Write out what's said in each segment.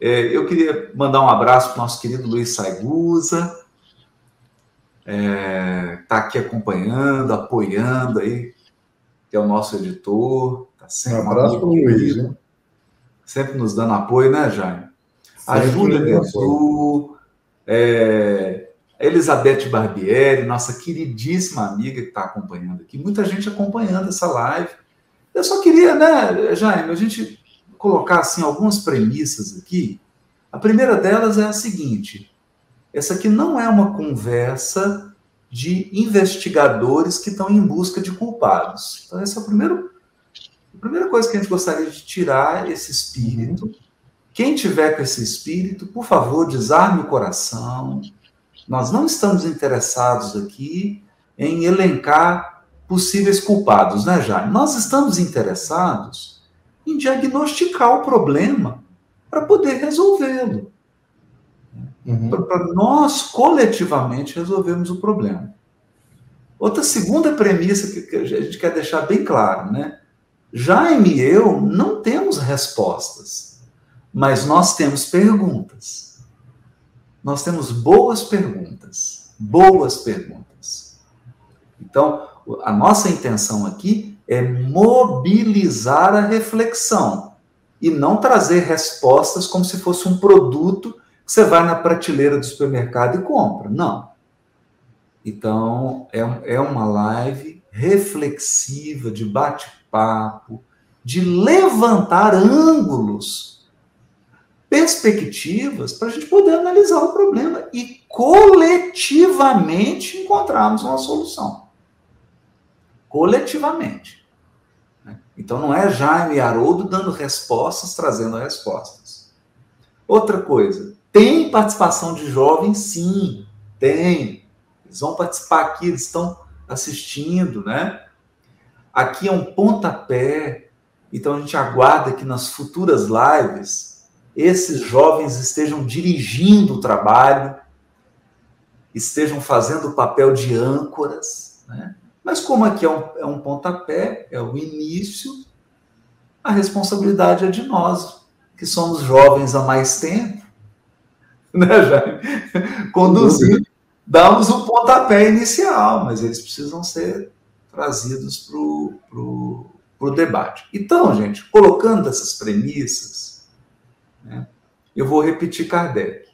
É, eu queria mandar um abraço para o nosso querido Luiz Saigusa, é, está aqui acompanhando, apoiando aí, que é o nosso editor. Tá sempre um abraço para o Luiz, né? Sempre nos dando apoio, né, Jaime? A Júlia Guezu, é, Elizabeth Barbieri, nossa queridíssima amiga que está acompanhando aqui, muita gente acompanhando essa live. Eu só queria, né, Jaime, a gente colocar assim algumas premissas aqui. A primeira delas é a seguinte: essa aqui não é uma conversa de investigadores que estão em busca de culpados. Então, essa é a primeira, a primeira coisa que a gente gostaria de tirar esse espírito. Quem tiver com esse espírito, por favor, desarme o coração. Nós não estamos interessados aqui em elencar possíveis culpados, né, Jaime? Nós estamos interessados em diagnosticar o problema para poder resolvê-lo uhum. para nós coletivamente resolvermos o problema. Outra segunda premissa que, que a gente quer deixar bem claro, né? Jaime e eu não temos respostas, mas nós temos perguntas. Nós temos boas perguntas, boas perguntas. Então, a nossa intenção aqui é mobilizar a reflexão e não trazer respostas como se fosse um produto você vai na prateleira do supermercado e compra. Não. Então, é, é uma live reflexiva, de bate-papo, de levantar ângulos, perspectivas, para a gente poder analisar o problema e coletivamente encontrarmos uma solução. Coletivamente. Né? Então, não é Jaime e Haroldo dando respostas, trazendo respostas. Outra coisa, tem participação de jovens, sim, tem. Eles vão participar aqui, eles estão assistindo, né? Aqui é um pontapé, então a gente aguarda que nas futuras lives esses jovens estejam dirigindo o trabalho, estejam fazendo o papel de âncoras, né? Mas como aqui é um, é um pontapé, é o início, a responsabilidade é de nós, que somos jovens há mais tempo, né, Jaime? Conduzir, damos o pontapé inicial, mas eles precisam ser trazidos para o debate. Então, gente, colocando essas premissas, né, eu vou repetir Kardec.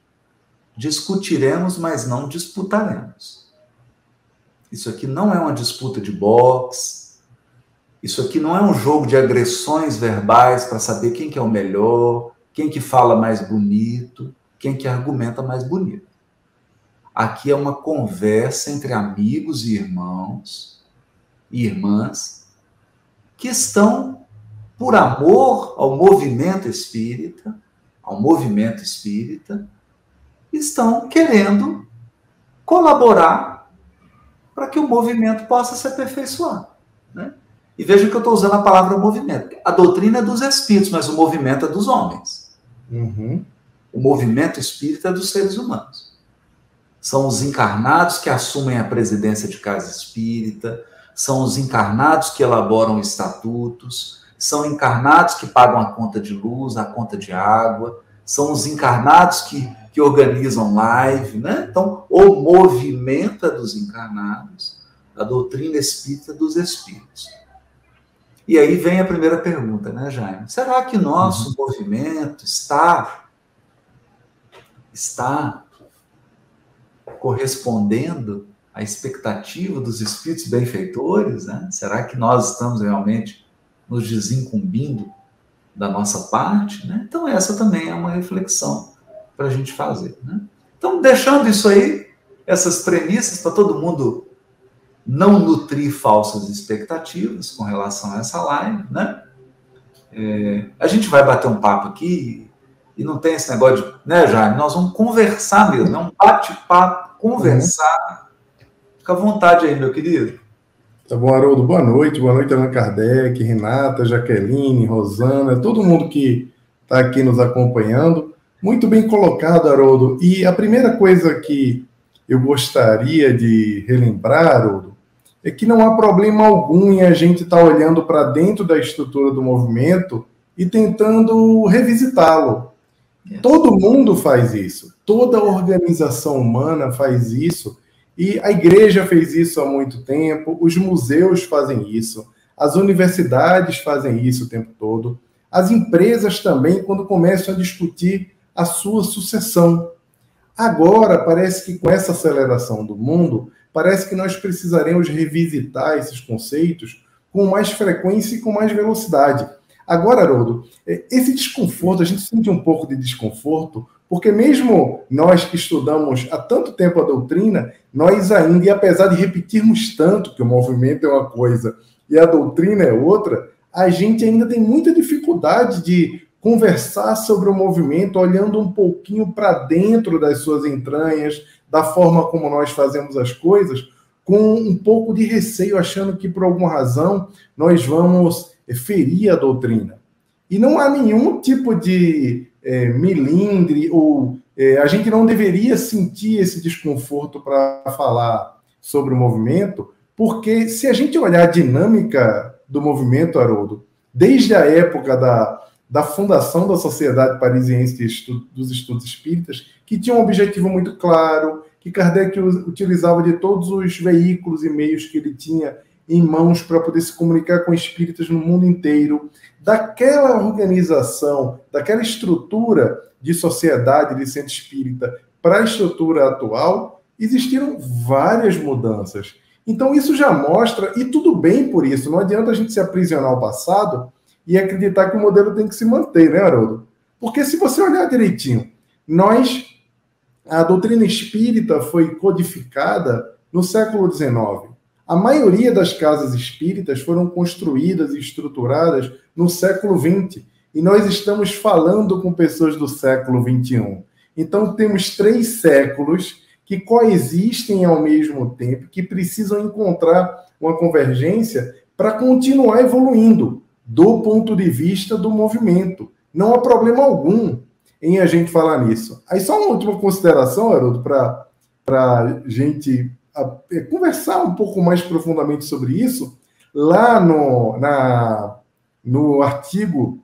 Discutiremos, mas não disputaremos. Isso aqui não é uma disputa de boxe. Isso aqui não é um jogo de agressões verbais para saber quem que é o melhor, quem que fala mais bonito quem que argumenta mais bonito. Aqui é uma conversa entre amigos e irmãos e irmãs que estão, por amor ao movimento espírita, ao movimento espírita, estão querendo colaborar para que o movimento possa se aperfeiçoar. Né? E veja que eu estou usando a palavra movimento. A doutrina é dos espíritos, mas o movimento é dos homens. Uhum. O movimento espírita é dos seres humanos. São os encarnados que assumem a presidência de casa espírita, são os encarnados que elaboram estatutos, são encarnados que pagam a conta de luz, a conta de água, são os encarnados que, que organizam live, né? Então, o movimento é dos encarnados, a doutrina espírita dos espíritos. E aí vem a primeira pergunta, né, Jaime? Será que nosso uhum. movimento está está correspondendo à expectativa dos espíritos benfeitores? Né? Será que nós estamos realmente nos desincumbindo da nossa parte? Né? Então, essa também é uma reflexão para a gente fazer. Né? Então, deixando isso aí, essas premissas para todo mundo não nutrir falsas expectativas com relação a essa live, né? É, a gente vai bater um papo aqui e não tem esse negócio de, né, Jaime? Nós vamos conversar mesmo, é um bate-papo, conversar. Uhum. Fica à vontade aí, meu querido. Tá bom, Haroldo. Boa noite. Boa noite, Allan Kardec, Renata, Jaqueline, Rosana, todo mundo que está aqui nos acompanhando. Muito bem colocado, Haroldo. E a primeira coisa que eu gostaria de relembrar, Haroldo, é que não há problema algum em a gente estar tá olhando para dentro da estrutura do movimento e tentando revisitá-lo. Yes. Todo mundo faz isso. Toda organização humana faz isso. E a igreja fez isso há muito tempo, os museus fazem isso, as universidades fazem isso o tempo todo, as empresas também, quando começam a discutir a sua sucessão. Agora, parece que com essa aceleração do mundo, parece que nós precisaremos revisitar esses conceitos com mais frequência e com mais velocidade. Agora, Haroldo, é, esse desconforto, a gente sente um pouco de desconforto, porque mesmo nós que estudamos há tanto tempo a doutrina, nós ainda, e apesar de repetirmos tanto que o movimento é uma coisa e a doutrina é outra, a gente ainda tem muita dificuldade de conversar sobre o movimento olhando um pouquinho para dentro das suas entranhas, da forma como nós fazemos as coisas, com um pouco de receio, achando que por alguma razão nós vamos ferir a doutrina. E não há nenhum tipo de é, ou é, a gente não deveria sentir esse desconforto para falar sobre o movimento, porque se a gente olhar a dinâmica do movimento, Haroldo, desde a época da, da fundação da Sociedade Parisiense dos Estudos Espíritas, que tinha um objetivo muito claro, que Kardec utilizava de todos os veículos e meios que ele tinha em mãos para poder se comunicar com espíritas no mundo inteiro, daquela organização, daquela estrutura de sociedade de centro espírita para a estrutura atual, existiram várias mudanças. Então, isso já mostra, e tudo bem por isso, não adianta a gente se aprisionar ao passado e acreditar que o modelo tem que se manter, né, Haroldo? Porque se você olhar direitinho, nós, a doutrina espírita foi codificada no século XIX. A maioria das casas espíritas foram construídas e estruturadas no século XX. E nós estamos falando com pessoas do século XXI. Então, temos três séculos que coexistem ao mesmo tempo, que precisam encontrar uma convergência para continuar evoluindo do ponto de vista do movimento. Não há problema algum em a gente falar nisso. Aí, só uma última consideração, Haroldo, para a gente é, conversar um pouco mais profundamente sobre isso. Lá no, na, no artigo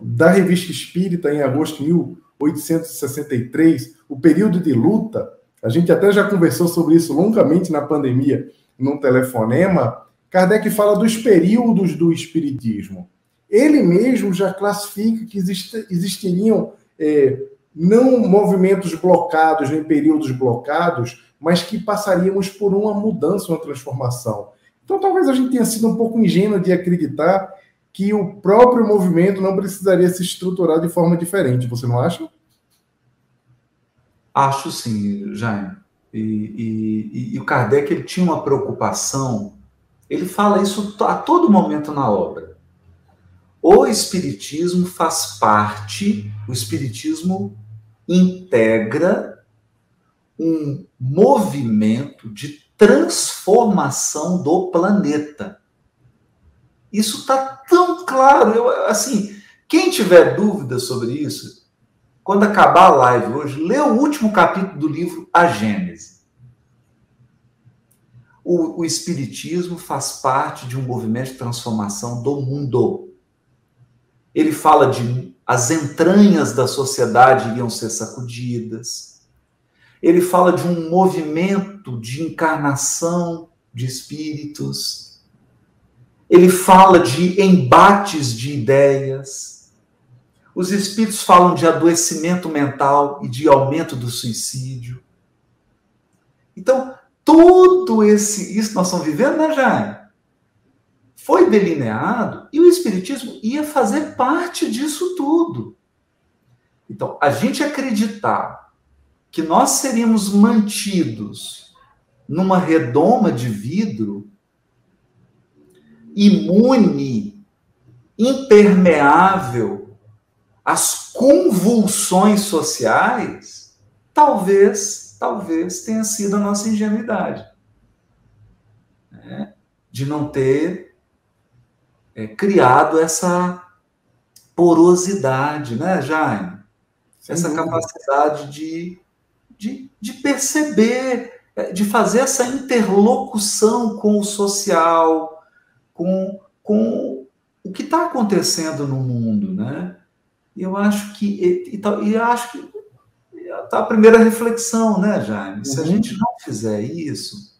da Revista Espírita, em agosto de 1863, o período de luta, a gente até já conversou sobre isso longamente na pandemia, num telefonema. Kardec fala dos períodos do Espiritismo. Ele mesmo já classifica que existiriam é, não movimentos blocados, nem períodos blocados, mas que passaríamos por uma mudança, uma transformação. Então, talvez a gente tenha sido um pouco ingênuo de acreditar que o próprio movimento não precisaria se estruturar de forma diferente. Você não acha? Acho sim, Jaime. E, e, e, o Kardec ele tinha uma preocupação, ele fala isso a todo momento na obra. O Espiritismo faz parte, o Espiritismo integra um movimento de transformação do planeta. Isso está tão claro. Eu, assim, quem tiver dúvidas sobre isso, quando acabar a live hoje, lê o último capítulo do livro A Gênese. O, o Espiritismo faz parte de um movimento de transformação do mundo. Ele fala de as entranhas da sociedade iriam ser sacudidas. Ele fala de um movimento de encarnação de espíritos ele fala de embates de ideias. Os espíritos falam de adoecimento mental e de aumento do suicídio. Então, tudo esse isso nós estamos vivendo, né, Jaime? Foi delineado e o espiritismo ia fazer parte disso tudo. Então, a gente acreditar que nós seríamos mantidos numa redoma de vidro imune, impermeável às convulsões sociais, talvez, talvez tenha sido a nossa ingenuidade. Né? De não ter é, criado essa porosidade, né, Jaime? Essa capacidade de, de, de perceber, é, de fazer essa interlocução com o social, com, com o que está acontecendo no mundo, né? E eu acho que. E, e, e acho que. Tá a primeira reflexão, né, Jaime? Se a uhum. gente não fizer isso,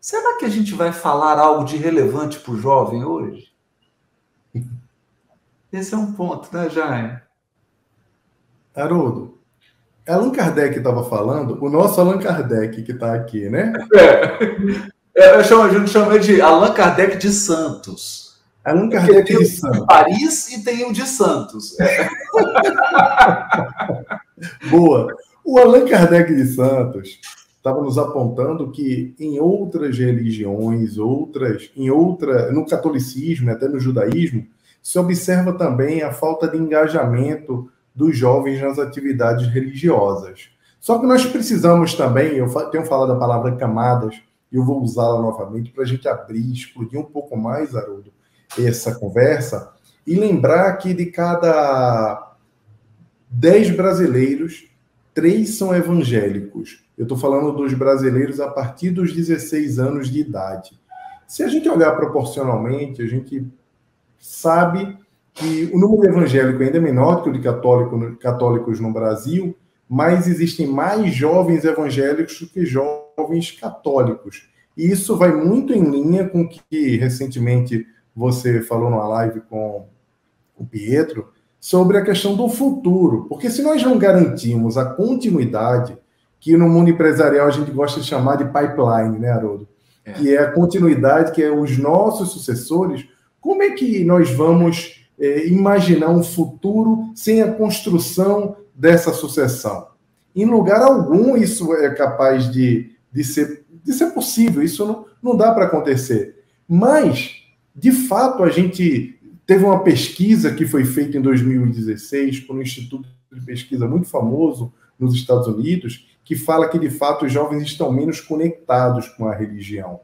será que a gente vai falar algo de relevante para o jovem hoje? Esse é um ponto, né, Jaime? Haroldo, Allan Kardec estava falando, o nosso Allan Kardec que está aqui, né? É. Eu chamo, a gente chama de Allan Kardec de Santos. Allan Kardec de Santos. De Paris e tem o de Santos. É. Boa. O Allan Kardec de Santos estava nos apontando que em outras religiões, outras, em outra, no catolicismo, até no judaísmo, se observa também a falta de engajamento dos jovens nas atividades religiosas. Só que nós precisamos também, eu tenho falado a palavra camadas, e eu vou usá-la novamente para a gente abrir, explodir um pouco mais, Haroldo, essa conversa, e lembrar que de cada dez brasileiros, três são evangélicos. Eu estou falando dos brasileiros a partir dos 16 anos de idade. Se a gente olhar proporcionalmente, a gente sabe que o número evangélico ainda é menor que o de católico, católicos no Brasil, mas existem mais jovens evangélicos do que jovens católicos. E isso vai muito em linha com o que recentemente você falou numa live com o Pietro sobre a questão do futuro. Porque se nós não garantimos a continuidade, que no mundo empresarial a gente gosta de chamar de pipeline, né, Haroldo? É. Que é a continuidade, que é os nossos sucessores, como é que nós vamos é, imaginar um futuro sem a construção dessa sucessão. Em lugar algum, isso é capaz de, de, ser, de ser possível, isso não, não dá para acontecer. Mas, de fato, a gente teve uma pesquisa que foi feita em 2016 por um instituto de pesquisa muito famoso nos Estados Unidos, que fala que, de fato, os jovens estão menos conectados com a religião.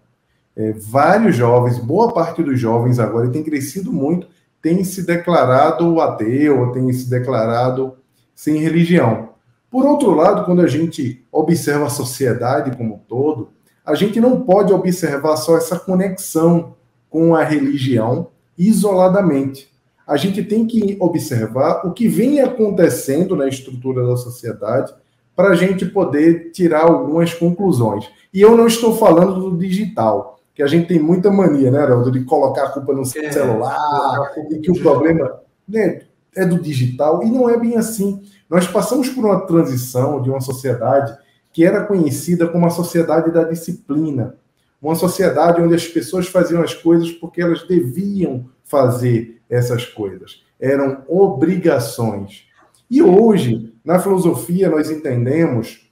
É, vários jovens, boa parte dos jovens agora, tem crescido muito tem se declarado ateu, tem se declarado sem religião. Por outro lado, quando a gente observa a sociedade como um todo, a gente não pode observar só essa conexão com a religião isoladamente. A gente tem que observar o que vem acontecendo na estrutura da sociedade para a gente poder tirar algumas conclusões. E eu não estou falando do digital que a gente tem muita mania, né, Haroldo, de colocar a culpa no é, celular, e que o problema né, é do digital, e não é bem assim. Nós passamos por uma transição de uma sociedade que era conhecida como a sociedade da disciplina, uma sociedade onde as pessoas faziam as coisas porque elas deviam fazer essas coisas, eram obrigações. E hoje, na filosofia, nós entendemos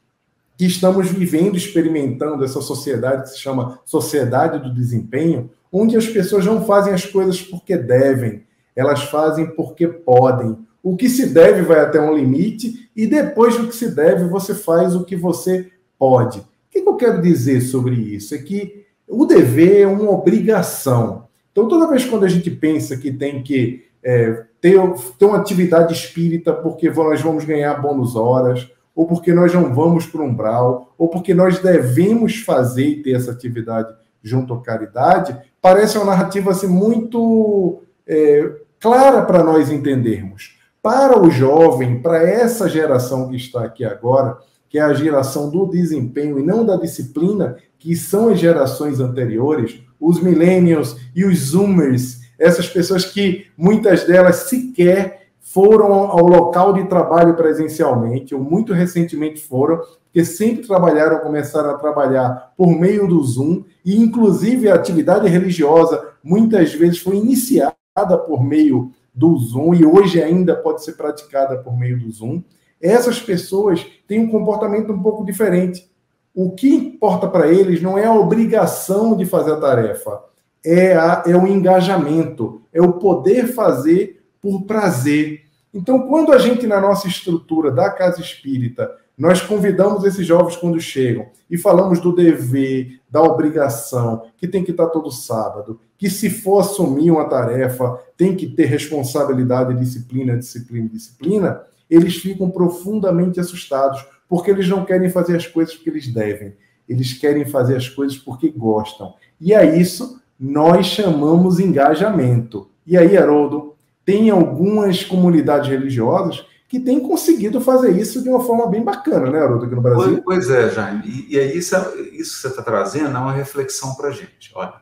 que estamos vivendo, experimentando essa sociedade que se chama sociedade do desempenho, onde as pessoas não fazem as coisas porque devem, elas fazem porque podem. O que se deve vai até um limite e depois do que se deve você faz o que você pode. O que eu quero dizer sobre isso? É que o dever é uma obrigação. Então, toda vez quando a gente pensa que tem que é, ter, ter uma atividade espírita porque nós vamos ganhar bônus horas, ou porque nós não vamos para o umbral, ou porque nós devemos fazer e ter essa atividade junto à caridade, parece uma narrativa assim, muito é, clara para nós entendermos. Para o jovem, para essa geração que está aqui agora, que é a geração do desempenho e não da disciplina, que são as gerações anteriores, os millennials e os zoomers, essas pessoas que muitas delas sequer foram ao local de trabalho presencialmente, ou muito recentemente foram, porque sempre trabalharam, começaram a trabalhar por meio do Zoom, e inclusive a atividade religiosa muitas vezes foi iniciada por meio do Zoom e hoje ainda pode ser praticada por meio do Zoom. Essas pessoas têm um comportamento um pouco diferente. O que importa para eles não é a obrigação de fazer a tarefa, é, a, é o engajamento, é o poder fazer por prazer. Então, quando a gente, na nossa estrutura da casa espírita, nós convidamos esses jovens quando chegam e falamos do dever, da obrigação, que tem que estar todo sábado, que se for assumir uma tarefa, tem que ter responsabilidade, disciplina, disciplina, disciplina, eles ficam profundamente assustados, porque eles não querem fazer as coisas porque eles devem, eles querem fazer as coisas porque gostam. E a isso nós chamamos engajamento. E aí, Haroldo, tem algumas comunidades religiosas que têm conseguido fazer isso de uma forma bem bacana, né, Haroldo, aqui no Brasil? Pois, é, Jaime. E, e aí, isso, isso que você está trazendo é uma reflexão para a gente. Olha,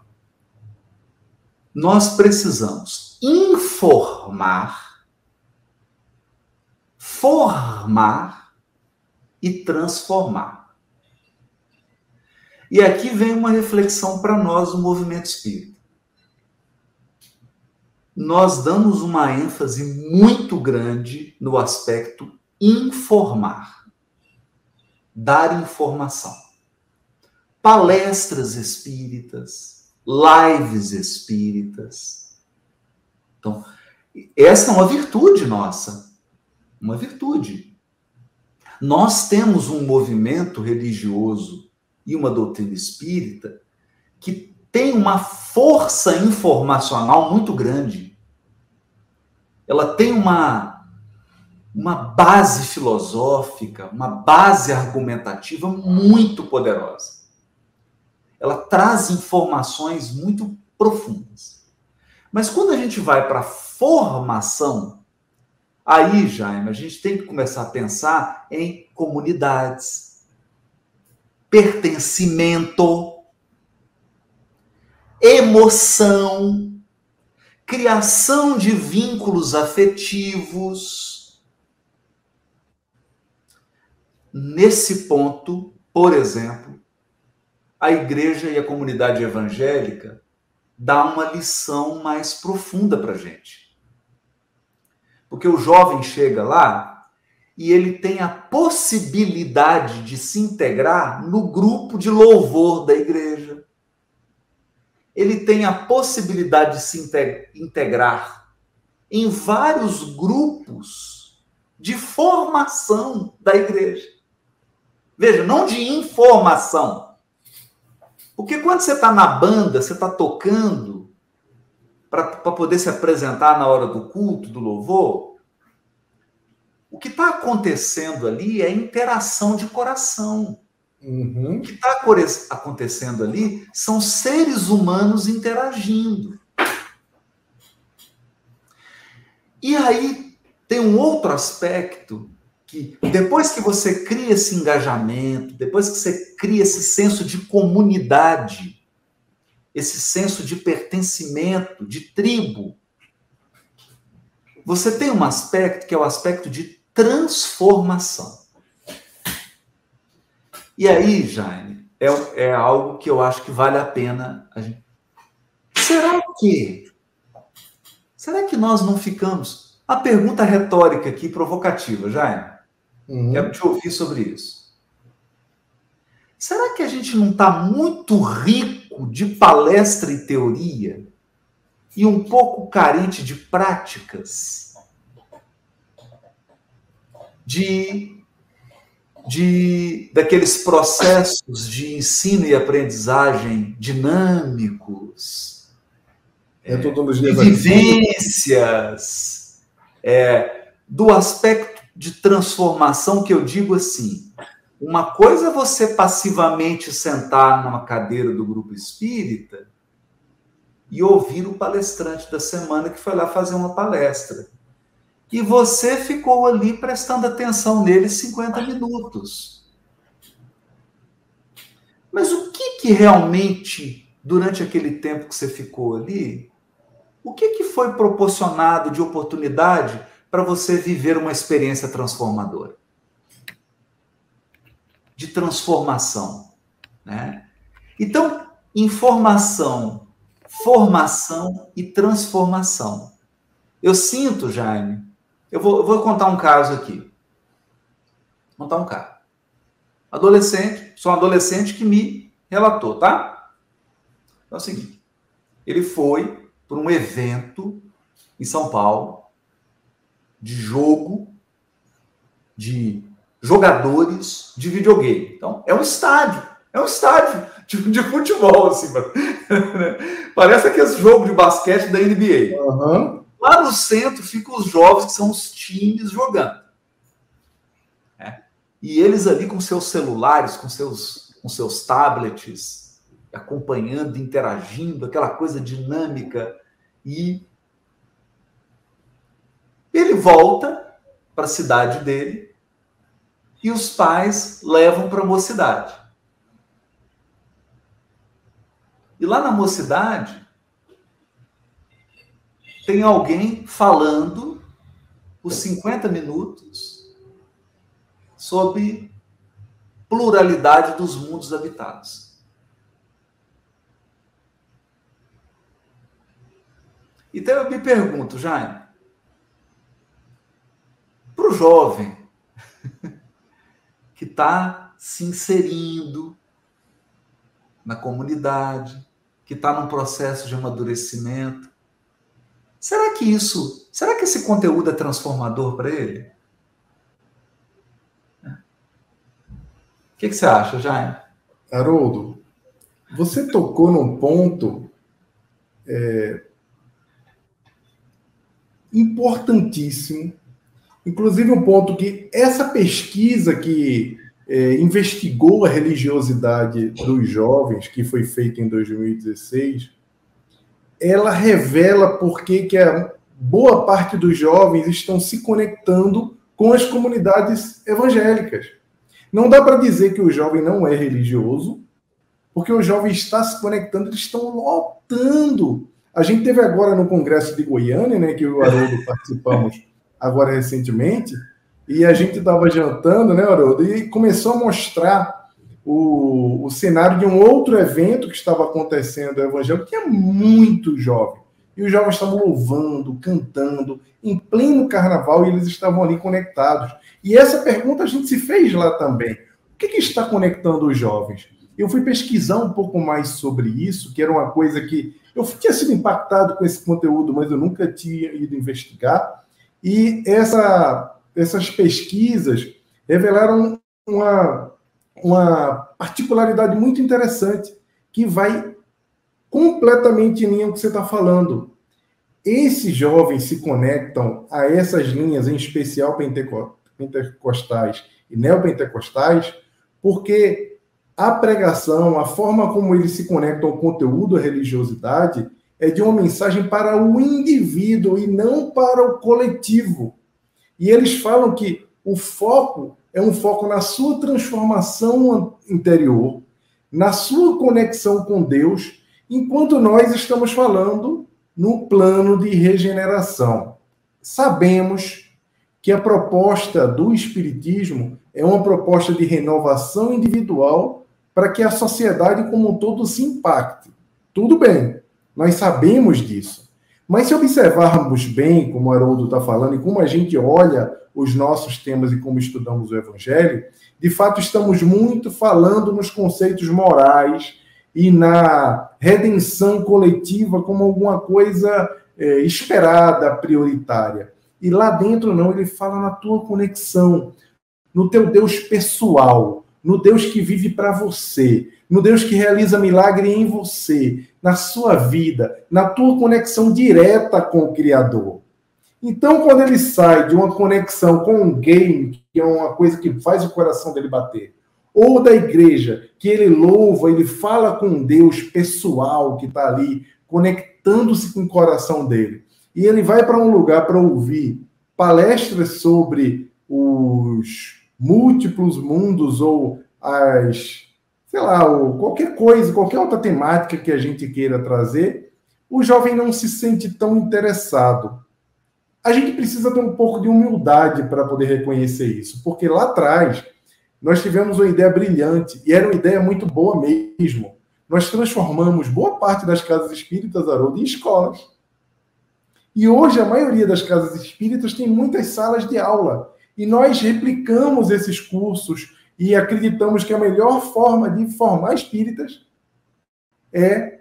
nós precisamos informar, formar e transformar. E aqui vem uma reflexão para nós do movimento espírita. Nós damos uma ênfase muito grande no aspecto informar, dar informação. Palestras espíritas, lives espíritas. Então, essa é uma virtude nossa, uma virtude. Nós temos um movimento religioso e uma doutrina espírita que tem uma força informacional muito grande. Ela tem uma, uma base filosófica, uma base argumentativa muito poderosa. Ela traz informações muito profundas. Mas quando a gente vai para a formação, aí, Jaime, a gente tem que começar a pensar em comunidades, pertencimento, emoção, criação de vínculos afetivos. Nesse ponto, por exemplo, a igreja e a comunidade evangélica dá uma lição mais profunda para gente. Porque o jovem chega lá e ele tem a possibilidade de se integrar no grupo de louvor da igreja. Ele tem a possibilidade de se integrar em vários grupos de formação da igreja. Veja, não de informação. Porque quando você está na banda, você está tocando para poder se apresentar na hora do culto, do louvor, o que está acontecendo ali é interação de coração. Uhum. O que está acontecendo ali são seres humanos interagindo. E aí tem um outro aspecto que depois que você cria esse engajamento, depois que você cria esse senso de comunidade, esse senso de pertencimento, de tribo, você tem um aspecto que é o aspecto de transformação. E aí, Jaime, é, é algo que eu acho que vale a pena a gente. Será que. Será que nós não ficamos. A pergunta retórica aqui, provocativa, Jaime. Uhum. Quero te ouvir sobre isso. Será que a gente não está muito rico de palestra e teoria e um pouco carente de práticas? de, de daqueles processos de ensino e aprendizagem dinâmicos, é, vivências, é, do aspecto de transformação que eu digo assim. Uma coisa é você passivamente sentar numa cadeira do grupo espírita e ouvir o palestrante da semana que foi lá fazer uma palestra e você ficou ali prestando atenção nele 50 minutos. Mas o que, que realmente, durante aquele tempo que você ficou ali, o que, que foi proporcionado de oportunidade para você viver uma experiência transformadora? De transformação. Né? Então, informação, formação e transformação. Eu sinto, Jaime, eu vou, eu vou contar um caso aqui. Vou contar um caso. Adolescente, sou um adolescente que me relatou, tá? Então é o seguinte: ele foi para um evento em São Paulo de jogo de jogadores de videogame. Então, é um estádio. É um estádio de, de futebol, assim. Parece aquele jogo de basquete da NBA. Uhum. Lá no centro ficam os jovens, que são os times jogando. É. E eles ali com seus celulares, com seus, com seus tablets, acompanhando, interagindo, aquela coisa dinâmica. E Ele volta para a cidade dele e os pais levam para a mocidade. E lá na mocidade tem alguém falando os 50 minutos sobre pluralidade dos mundos habitados. Então eu me pergunto, Jaime, para o jovem que está se inserindo na comunidade, que está num processo de amadurecimento, será que isso, será que esse conteúdo é transformador para ele? O que, que, você acha, Jaime? Haroldo, você tocou num ponto é, importantíssimo, inclusive um ponto que essa pesquisa que é, investigou a religiosidade dos jovens, que foi feita em 2016, ela revela por que, a boa parte dos jovens estão se conectando com as comunidades evangélicas. Não dá para dizer que o jovem não é religioso, porque o jovem está se conectando, eles estão lotando. A gente teve agora no Congresso de Goiânia, né, que eu e o Haroldo participamos agora recentemente, e a gente estava jantando, né, Haroldo, e começou a mostrar o, o cenário de um outro evento que estava acontecendo no Evangelho, que é muito jovem. E os jovens estavam louvando, cantando, em pleno carnaval, e eles estavam ali conectados. E essa pergunta a gente se fez lá também. O que, que está conectando os jovens? Eu fui pesquisar um pouco mais sobre isso, que era uma coisa que eu tinha sido impactado com esse conteúdo, mas eu nunca tinha ido investigar. E essa, essas pesquisas revelaram uma, uma particularidade muito interessante que vai completamente em linha com o que você está falando. Esses jovens se conectam a essas linhas, em especial pentecostais e neopentecostais, porque a pregação, a forma como eles se conectam ao conteúdo, à religiosidade, é de uma mensagem para o indivíduo e não para o coletivo. E eles falam que o foco é um foco na sua transformação interior, na sua conexão com Deus, enquanto nós estamos falando no plano de regeneração. Sabemos que a proposta do Espiritismo é uma proposta de renovação individual para que a sociedade como um todo se impacte. Tudo bem, nós sabemos disso. Mas se observarmos bem, como o Haroldo está falando, e como a gente olha os nossos temas e como estudamos o Evangelho, de fato estamos muito falando nos conceitos morais e na redenção coletiva como alguma coisa é, esperada, prioritária. E lá dentro não, ele fala na tua conexão, no teu Deus pessoal, no Deus que vive para você, no Deus que realiza milagre em você, na sua vida, na tua conexão direta com o Criador. Então, quando ele sai de uma conexão com um game, que é uma coisa que faz o coração dele bater, ou da igreja, que ele louva, ele fala com Deus pessoal que está ali, conectando-se com o coração dele, e ele vai para um lugar para ouvir palestras sobre os múltiplos mundos ou as, sei lá, ou qualquer coisa, qualquer outra temática que a gente queira trazer, o jovem não se sente tão interessado. A gente precisa ter um pouco de humildade para poder reconhecer isso, porque lá atrás nós tivemos uma ideia brilhante e era uma ideia muito boa mesmo. Nós transformamos boa parte das casas espíritas, Haroldo, em escolas. E hoje a maioria das casas espíritas tem muitas salas de aula. E nós replicamos esses cursos e acreditamos que a melhor forma de formar espíritas é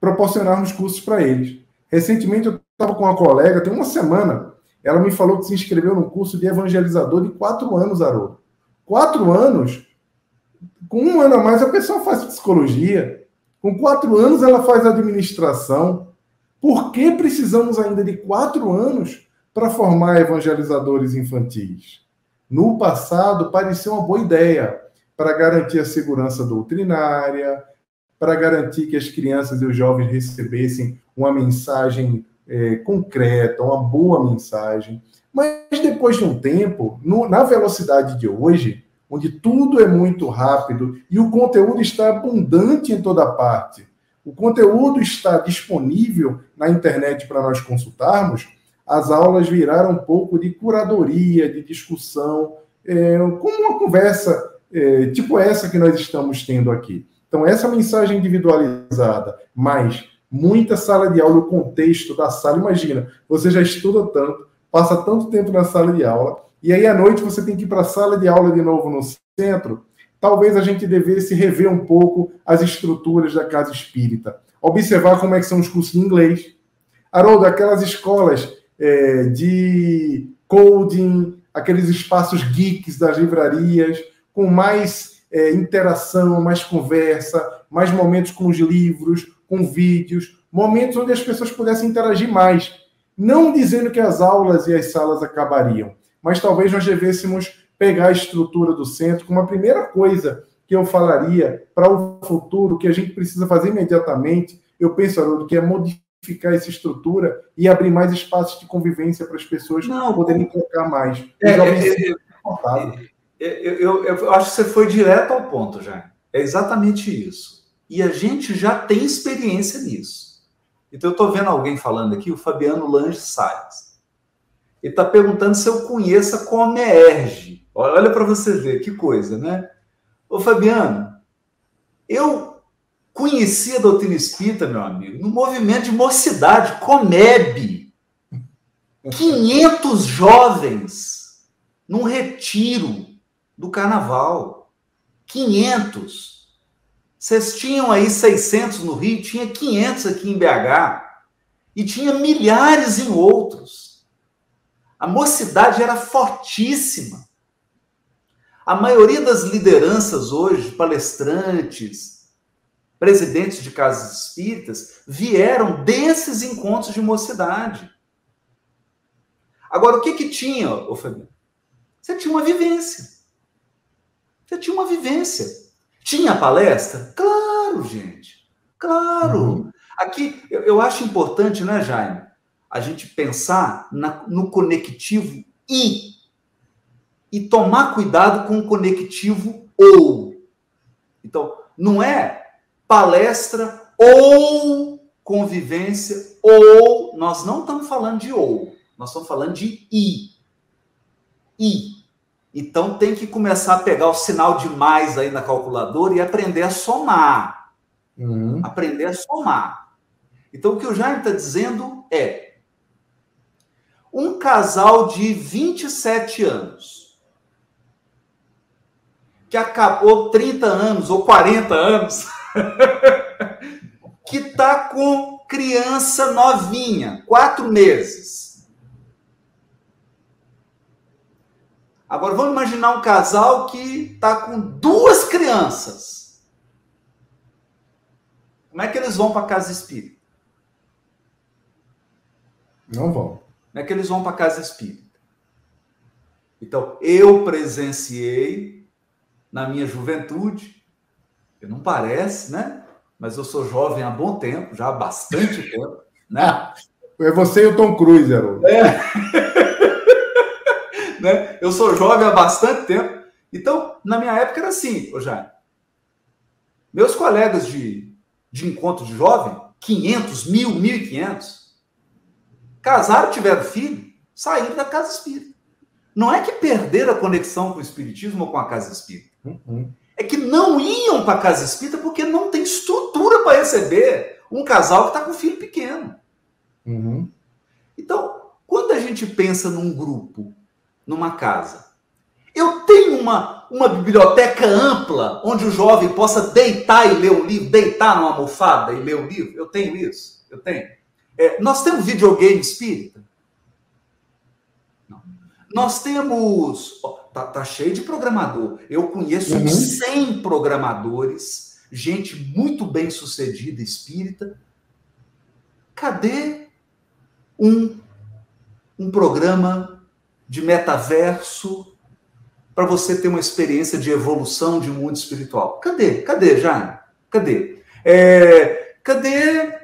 proporcionarmos cursos para eles. Recentemente eu estava com uma colega, tem uma semana, ela me falou que se inscreveu num curso de evangelizador de quatro anos, Haroldo. Quatro anos, com um ano a mais a pessoa faz psicologia, com quatro anos ela faz administração, por que precisamos ainda de quatro anos para formar evangelizadores infantis? No passado, parecia uma boa ideia para garantir a segurança doutrinária, para garantir que as crianças e os jovens recebessem uma mensagem é, concreta, uma boa mensagem. Mas depois de um tempo, no, na velocidade de hoje, onde tudo é muito rápido e o conteúdo está abundante em toda parte, o conteúdo está disponível na internet para nós consultarmos, as aulas viraram um pouco de curadoria, de discussão, é, como uma conversa é, tipo essa que nós estamos tendo aqui. Então, essa mensagem individualizada, mais muita sala de aula, o contexto da sala. Imagina, você já estuda tanto, passa tanto tempo na sala de aula, e aí à noite você tem que ir para a sala de aula de novo no centro. Talvez a gente devesse rever um pouco as estruturas da casa espírita, observar como é que são os cursos de inglês. Haroldo, aquelas escolas é, de coding, aqueles espaços geeks das livrarias, com mais é, interação, mais conversa, mais momentos com os livros, com vídeos, momentos onde as pessoas pudessem interagir mais. Não dizendo que as aulas e as salas acabariam, mas talvez nós devêssemos pegar a estrutura do centro como a primeira coisa que eu falaria para o futuro, que a gente precisa fazer imediatamente. Eu penso, Haroldo, que é modificar essa estrutura e abrir mais espaços de convivência para as pessoas Não, poderem tocar mais. É, é, é, eu, eu, eu, acho que você foi direto ao ponto, já. É exatamente isso. E a gente já tem experiência nisso. Então, eu estou vendo alguém falando aqui, o Fabiano Lange Salles. Ele está perguntando se eu conheço a Comerge. Olha para você ver, que coisa, né? Ô, Fabiano, eu conheci a doutrina espírita, meu amigo, no movimento de mocidade, Comeb. 500 jovens num retiro do carnaval. 500. Vocês tinham aí 600 no Rio, tinha 500 aqui em BH. E tinha milhares em outros. A mocidade era fortíssima. A maioria das lideranças hoje, palestrantes, presidentes de casas espíritas, vieram desses encontros de mocidade. Agora, o que que tinha, ô Fabiano? Você tinha uma vivência. Você tinha uma vivência. Tinha palestra? Claro, gente. Claro. Uhum. Aqui, eu, eu, acho importante, né, Jaime, a gente pensar na, no conectivo e e tomar cuidado com o conectivo ou. Então, não é palestra ou convivência ou. Nós não estamos falando de ou, nós estamos falando de i. I. Então tem que começar a pegar o sinal de mais aí na calculadora e aprender a somar. Uhum. Aprender a somar. Então o que o Jaime está dizendo é um casal de 27 anos que acabou 30 anos ou 40 anos que está com criança novinha, quatro meses Agora vamos imaginar um casal que está com duas crianças. Como é que eles vão para a casa espírita? Não vão. Como é que eles vão para a casa espírita? Então, eu presenciei na minha juventude, que não parece, né? Mas eu sou jovem há bom tempo, já há bastante tempo, né? É você e o Tom Cruise, Haroldo. É. né? Eu sou jovem há bastante tempo. Então, na minha época era assim, ô Jair. Meus colegas de, de encontro de jovem, 500, mil, 1.500, casaram, tiveram filho, saíram da casa espírita. Não é que perderam a conexão com o espiritismo ou com a casa espírita. Uhum. É que não iam para a casa espírita porque não tem estrutura para receber um casal que está com filho pequeno. Uhum. Então, quando a gente pensa num grupo numa casa. Eu tenho uma, uma biblioteca ampla onde o jovem possa deitar e ler um livro, deitar numa almofada e ler um livro. Eu tenho isso, eu tenho. É, nós temos videogame espírita? Nós temos. Tá, tá, cheio de programador. Eu conheço uhum. 100 programadores, gente muito bem sucedida espírita. Cadê um, um programa de metaverso para você ter uma experiência de evolução de mundo espiritual. Cadê? Cadê, Jaime? Cadê? É, cadê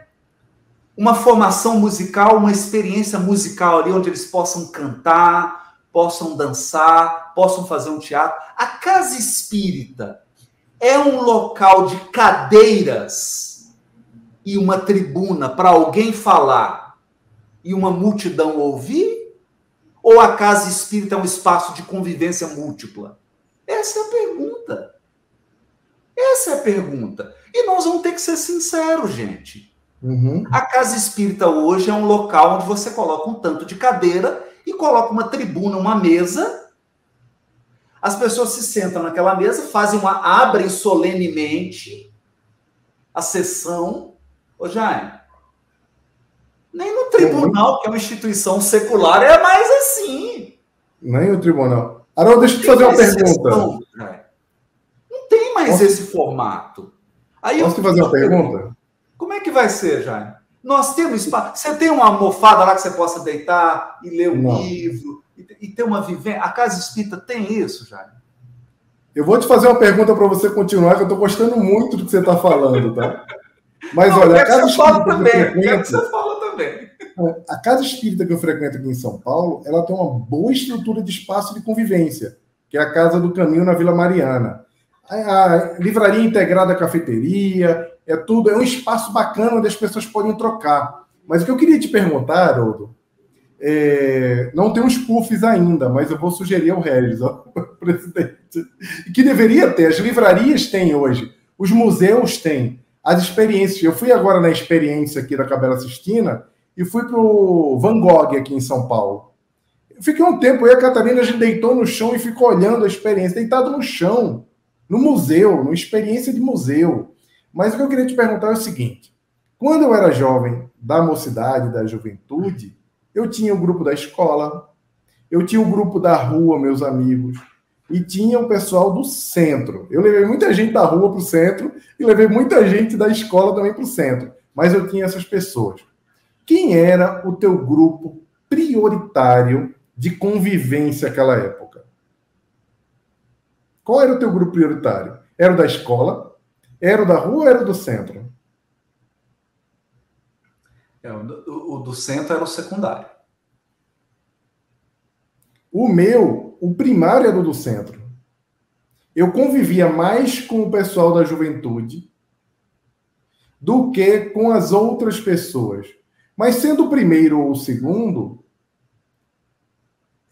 uma formação musical, uma experiência musical ali onde eles possam cantar, possam dançar, possam fazer um teatro. A casa espírita é um local de cadeiras e uma tribuna para alguém falar e uma multidão ouvir? Ou a casa espírita é um espaço de convivência múltipla? Essa é a pergunta. Essa é a pergunta. E nós vamos ter que ser sinceros, gente. Uhum. A casa espírita hoje é um local onde você coloca um tanto de cadeira e coloca uma tribuna, uma mesa. As pessoas se sentam naquela mesa, fazem uma. abrem solenemente a sessão. Ô, Jaime, nem no tribunal, que é uma instituição secular, é mais assim. Nem no tribunal. Haroldo, deixa eu te fazer uma pergunta. Não tem mais Posso... esse formato. Aí Posso te fazer uma pergunta? Como é que vai ser, Jaime? Nós temos espaço. Você tem uma almofada lá que você possa deitar e ler um Não. livro e, ter uma vivência. A casa espírita tem isso, Jaime? Eu vou te fazer uma pergunta para você continuar, que eu estou gostando muito do que você está falando, tá? Mas Não, olha, a casa espírita também, que frequento, você fala também. A casa espírita que eu frequento aqui em São Paulo, ela tem uma boa estrutura de espaço de convivência, que é a Casa do Caminho na Vila Mariana. A, a livraria integrada à cafeteria, é tudo, é um espaço bacana onde as pessoas podem trocar. Mas o que eu queria te perguntar, Haroldo, é, não tem uns puffs ainda, mas eu vou sugerir ao Regis, ó, presidente, que deveria ter. As livrarias têm hoje, os museus têm, as experiências. Eu fui agora na experiência aqui da Cabela Sistina e fui para o Van Gogh aqui em São Paulo. Fiquei um tempo, eu e a Catarina, a gente deitou no chão e ficou olhando a experiência, deitado no chão, no museu, numa experiência de museu. Mas o que eu queria te perguntar é o seguinte: quando eu era jovem, da mocidade, da juventude, eu tinha o grupo da escola, eu tinha o grupo da rua, meus amigos, e tinha o pessoal do centro. Eu levei muita gente da rua para o centro e levei muita gente da escola também para o centro. Mas eu tinha essas pessoas. Quem era o teu grupo prioritário de convivência naquela época? Qual era o teu grupo prioritário? Era o da escola? Era o da rua ou era o do centro? É, o, do, o do centro era o secundário. O meu, o primário era o do centro. Eu convivia mais com o pessoal da juventude do que com as outras pessoas. Mas sendo o primeiro ou o segundo,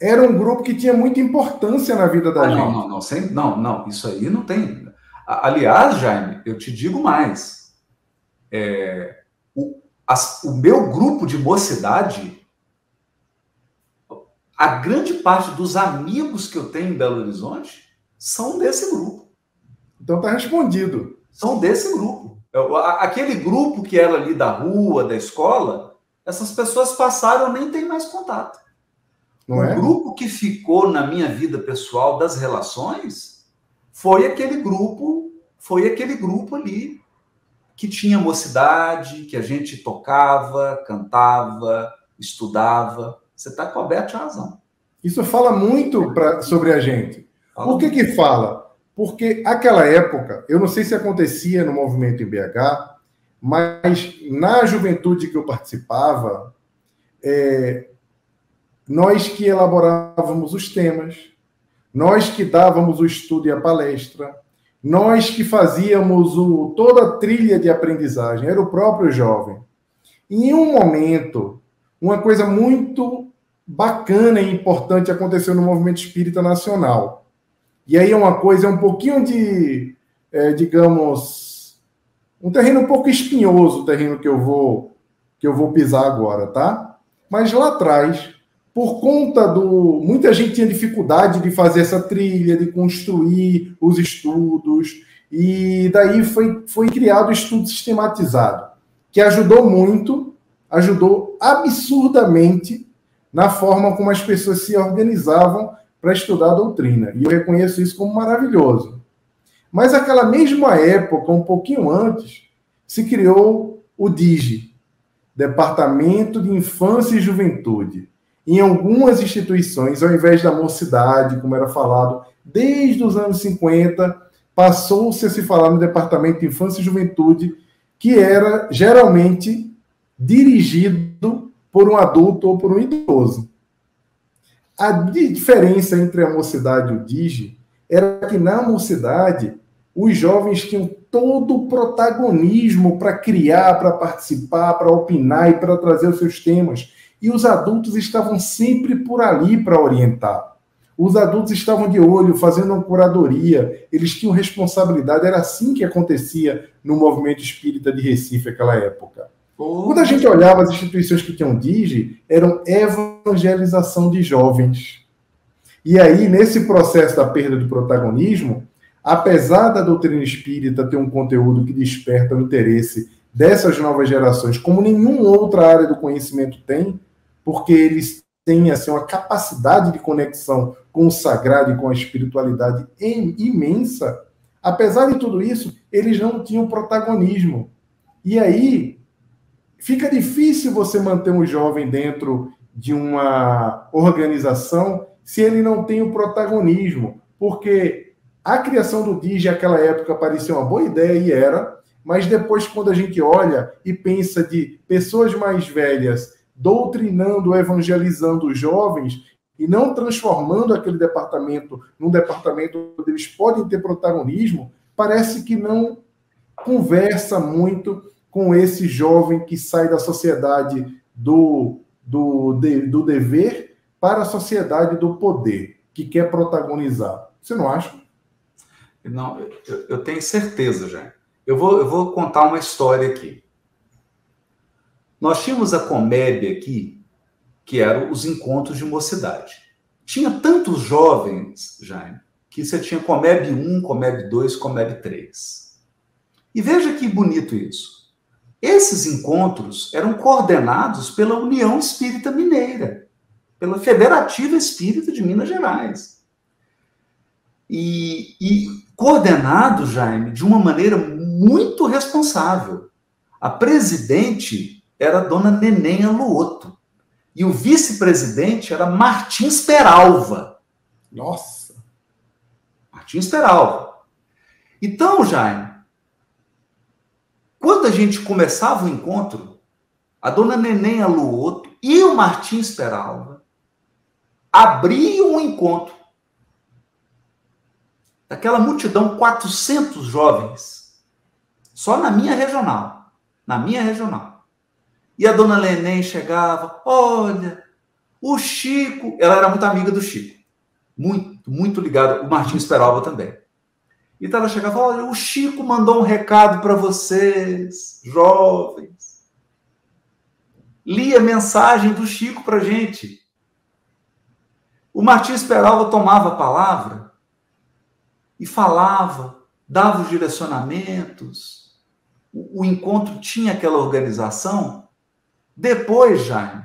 era um grupo que tinha muita importância na vida da ah, gente. Não, não, não, sem, não, não, isso aí não tem. Aliás, Jaime, eu te digo mais. É, o, as, o meu grupo de mocidade, a grande parte dos amigos que eu tenho em Belo Horizonte são desse grupo. Então tá respondido. São desse grupo. Aquele grupo que era ali da rua, da escola, essas pessoas passaram, nem tenho mais contato. Não o é? grupo que ficou na minha vida pessoal das relações foi aquele grupo, foi aquele grupo ali que tinha mocidade, que a gente tocava, cantava, estudava. Você está coberto de razão. Isso fala muito pra, sobre a gente. Fala Por que que fala? Porque aquela época, eu não sei se acontecia no movimento em BH, mas na juventude que eu participava, é, nós que elaborávamos os temas, nós que dávamos o estudo e a palestra, nós que fazíamos o, toda a trilha de aprendizagem, era o próprio jovem. em um momento, uma coisa muito bacana e importante aconteceu no movimento espírita nacional. E aí é uma coisa, é um pouquinho de, é, digamos, um terreno um pouco espinhoso, o terreno que eu vou que eu vou pisar agora, tá? Mas lá atrás, por conta do. Muita gente tinha dificuldade de fazer essa trilha, de construir os estudos, e daí foi, foi criado o estudo sistematizado, que ajudou muito, ajudou absurdamente na forma como as pessoas se organizavam para estudar a doutrina. E eu reconheço isso como maravilhoso. Mas aquela mesma época, um pouquinho antes, se criou o DIGE, Departamento de Infância e Juventude em algumas instituições, ao invés da mocidade, como era falado, desde os anos 50, passou-se a se falar no Departamento de Infância e Juventude, que era geralmente dirigido por um adulto ou por um idoso. A diferença entre a mocidade e o DIGE era que na mocidade os jovens tinham todo o protagonismo para criar, para participar, para opinar e para trazer os seus temas. E os adultos estavam sempre por ali para orientar. Os adultos estavam de olho, fazendo uma curadoria, eles tinham responsabilidade, era assim que acontecia no movimento espírita de Recife naquela época. Quando a gente olhava as instituições que tinham DIGE, eram evangelização de jovens. E aí, nesse processo da perda do protagonismo, apesar da doutrina espírita ter um conteúdo que desperta o interesse dessas novas gerações, como nenhuma outra área do conhecimento tem, porque eles têm assim, uma capacidade de conexão com o sagrado e com a espiritualidade imensa, apesar de tudo isso, eles não tinham protagonismo. E aí fica difícil você manter um jovem dentro de uma organização se ele não tem o protagonismo, porque a criação do DIG naquela época parecia uma boa ideia e era, mas depois, quando a gente olha e pensa de pessoas mais velhas doutrinando, evangelizando os jovens e não transformando aquele departamento num departamento onde eles podem ter protagonismo, parece que não conversa muito com esse jovem que sai da sociedade do, do, de, do dever para a sociedade do poder, que quer protagonizar. Você não acha? Não, eu, eu tenho certeza, já. Eu vou, eu vou contar uma história aqui. Nós tínhamos a comédia aqui, que eram os encontros de mocidade. Tinha tantos jovens, Jaime, que você tinha Comeb 1, Comeb 2, Comeb 3. E veja que bonito isso. Esses encontros eram coordenados pela União Espírita Mineira, pela Federativa Espírita de Minas Gerais. E, e coordenado, Jaime, de uma maneira muito responsável. A presidente era a dona Neném Luoto. E o vice-presidente era Martins Peralva. Nossa! Martins Peralva. Então, Jaime, quando a gente começava o encontro, a dona Neném Luoto e o Martins Peralva abriam o encontro daquela multidão, 400 jovens, só na minha regional, na minha regional. E a dona Leném chegava, olha, o Chico, ela era muito amiga do Chico, muito, muito ligada, o Martins Peralva também. Então ela chegava, olha, o Chico mandou um recado para vocês, jovens. Lia a mensagem do Chico para gente. O Martins Peralva tomava a palavra e falava, dava os direcionamentos. O, o encontro tinha aquela organização. Depois, Jaime,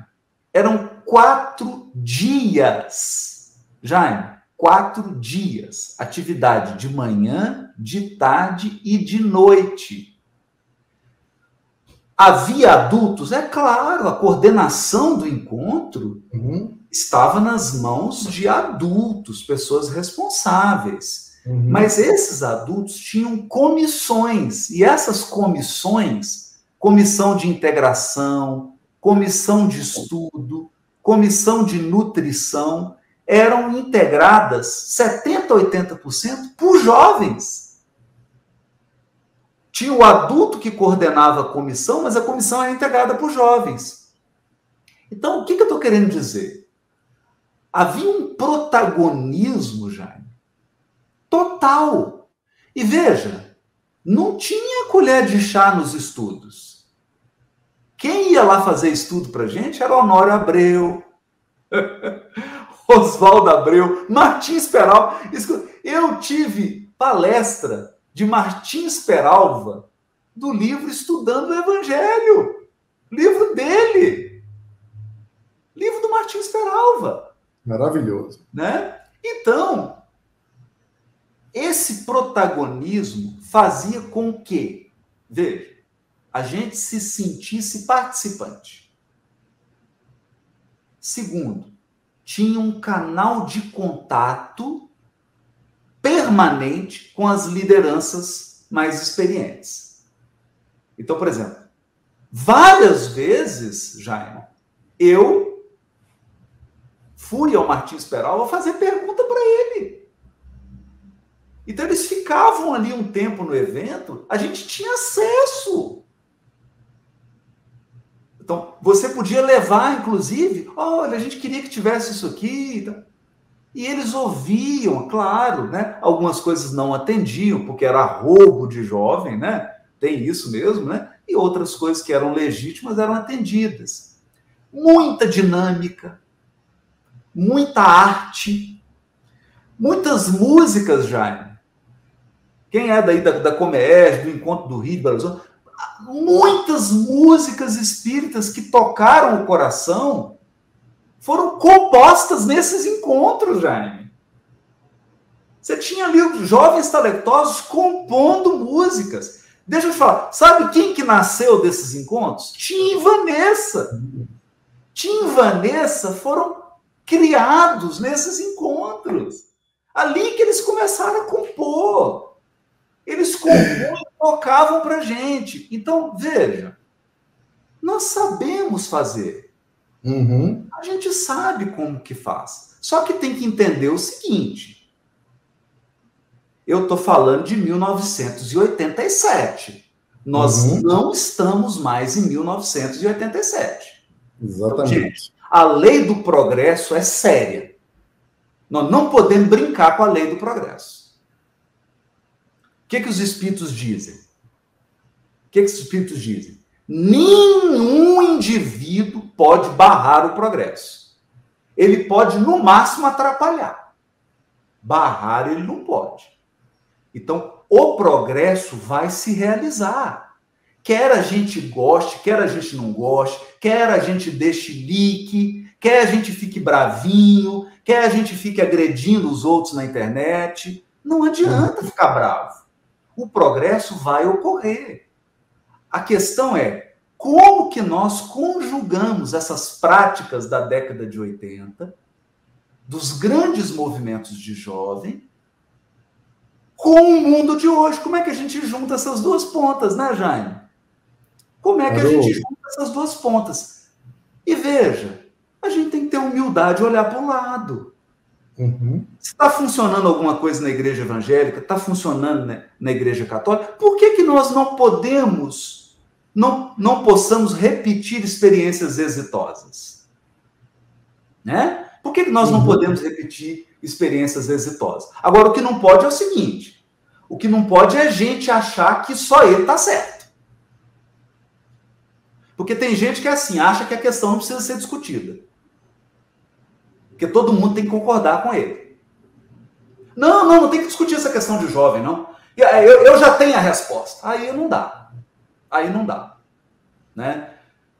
eram quatro dias. Jaime, quatro dias. Atividade de manhã, de tarde e de noite. Havia adultos, é claro, a coordenação do encontro uhum. estava nas mãos de adultos, pessoas responsáveis. Uhum. Mas esses adultos tinham comissões, e essas comissões, comissão de integração, comissão de estudo, comissão de nutrição, eram integradas 70%, 80% por jovens. Tinha o adulto que coordenava a comissão, mas a comissão era integrada por jovens. Então, o que, que eu estou querendo dizer? Havia um protagonismo, Jaime, total. E veja, não tinha colher de chá nos estudos. Quem ia lá fazer estudo para gente era Honório Abreu, Oswaldo Abreu, Martins Peralva. Eu tive palestra de Martins Peralva do livro Estudando o Evangelho. Livro dele. Livro do Martins Peralva. Maravilhoso. Né? Então, esse protagonismo fazia com que, veja, a gente se sentisse participante. Segundo, tinha um canal de contato permanente com as lideranças mais experientes. Então, por exemplo, Várias vezes, Jaime, eu fui ao Martins Peral fazer pergunta para ele. Então eles ficavam ali um tempo no evento, a gente tinha acesso. Então, você podia levar, inclusive, olha, a gente queria que tivesse isso aqui. E eles ouviam, claro, né? Algumas coisas não atendiam, porque era roubo de jovem, né? Tem isso mesmo, né? E outras coisas que eram legítimas eram atendidas. Muita dinâmica, muita arte, muitas músicas, Jaime. Quem é daí da, da Comércio, do Encontro do Rio Belo Horizonte, muitas músicas espíritas que tocaram o coração foram compostas nesses encontros, Jaime. Você tinha ali jovens talentosos compondo músicas. Deixa eu te falar, sabe quem que nasceu desses encontros? Tim e Vanessa. Tim e Vanessa foram criados nesses encontros. Ali que eles começaram a compor. Eles compunham tocavam para gente. Então, veja, nós sabemos fazer. Uhum. A gente sabe como que faz. Só que tem que entender o seguinte. Eu estou falando de 1987. Nós uhum. não estamos mais em 1987. Exatamente. Então, gente, a lei do progresso é séria. Nós não podemos brincar com a lei do progresso que, que os espíritos dizem? O que, que os espíritos dizem? Nenhum indivíduo pode barrar o progresso. Ele pode, no máximo, atrapalhar. Barrar, ele não pode. Então, o progresso vai se realizar. Quer a gente goste, quer a gente não goste, quer a gente deixe like, quer a gente fique bravinho, quer a gente fique agredindo os outros na internet. Não adianta ficar bravo o progresso vai ocorrer. A questão é como que nós conjugamos essas práticas da década de 80, dos grandes movimentos de jovem, com o mundo de hoje. Como é que a gente junta essas duas pontas, né, Jaime? Como é que a gente junta essas duas pontas? E veja, a gente tem que ter humildade e olhar para o lado. Uhum. Está funcionando alguma coisa na igreja evangélica, está funcionando né, na igreja católica, por que, que nós não podemos, não, não possamos repetir experiências exitosas? Né? Por que, que nós uhum. não podemos repetir experiências exitosas? Agora, o que não pode é o seguinte: o que não pode é a gente achar que só ele está certo. Porque tem gente que é assim, acha que a questão não precisa ser discutida. Porque todo mundo tem que concordar com ele. Não, não, não tem que discutir essa questão de jovem, não. Eu, eu já tenho a resposta. Aí não dá. Aí não dá. Né?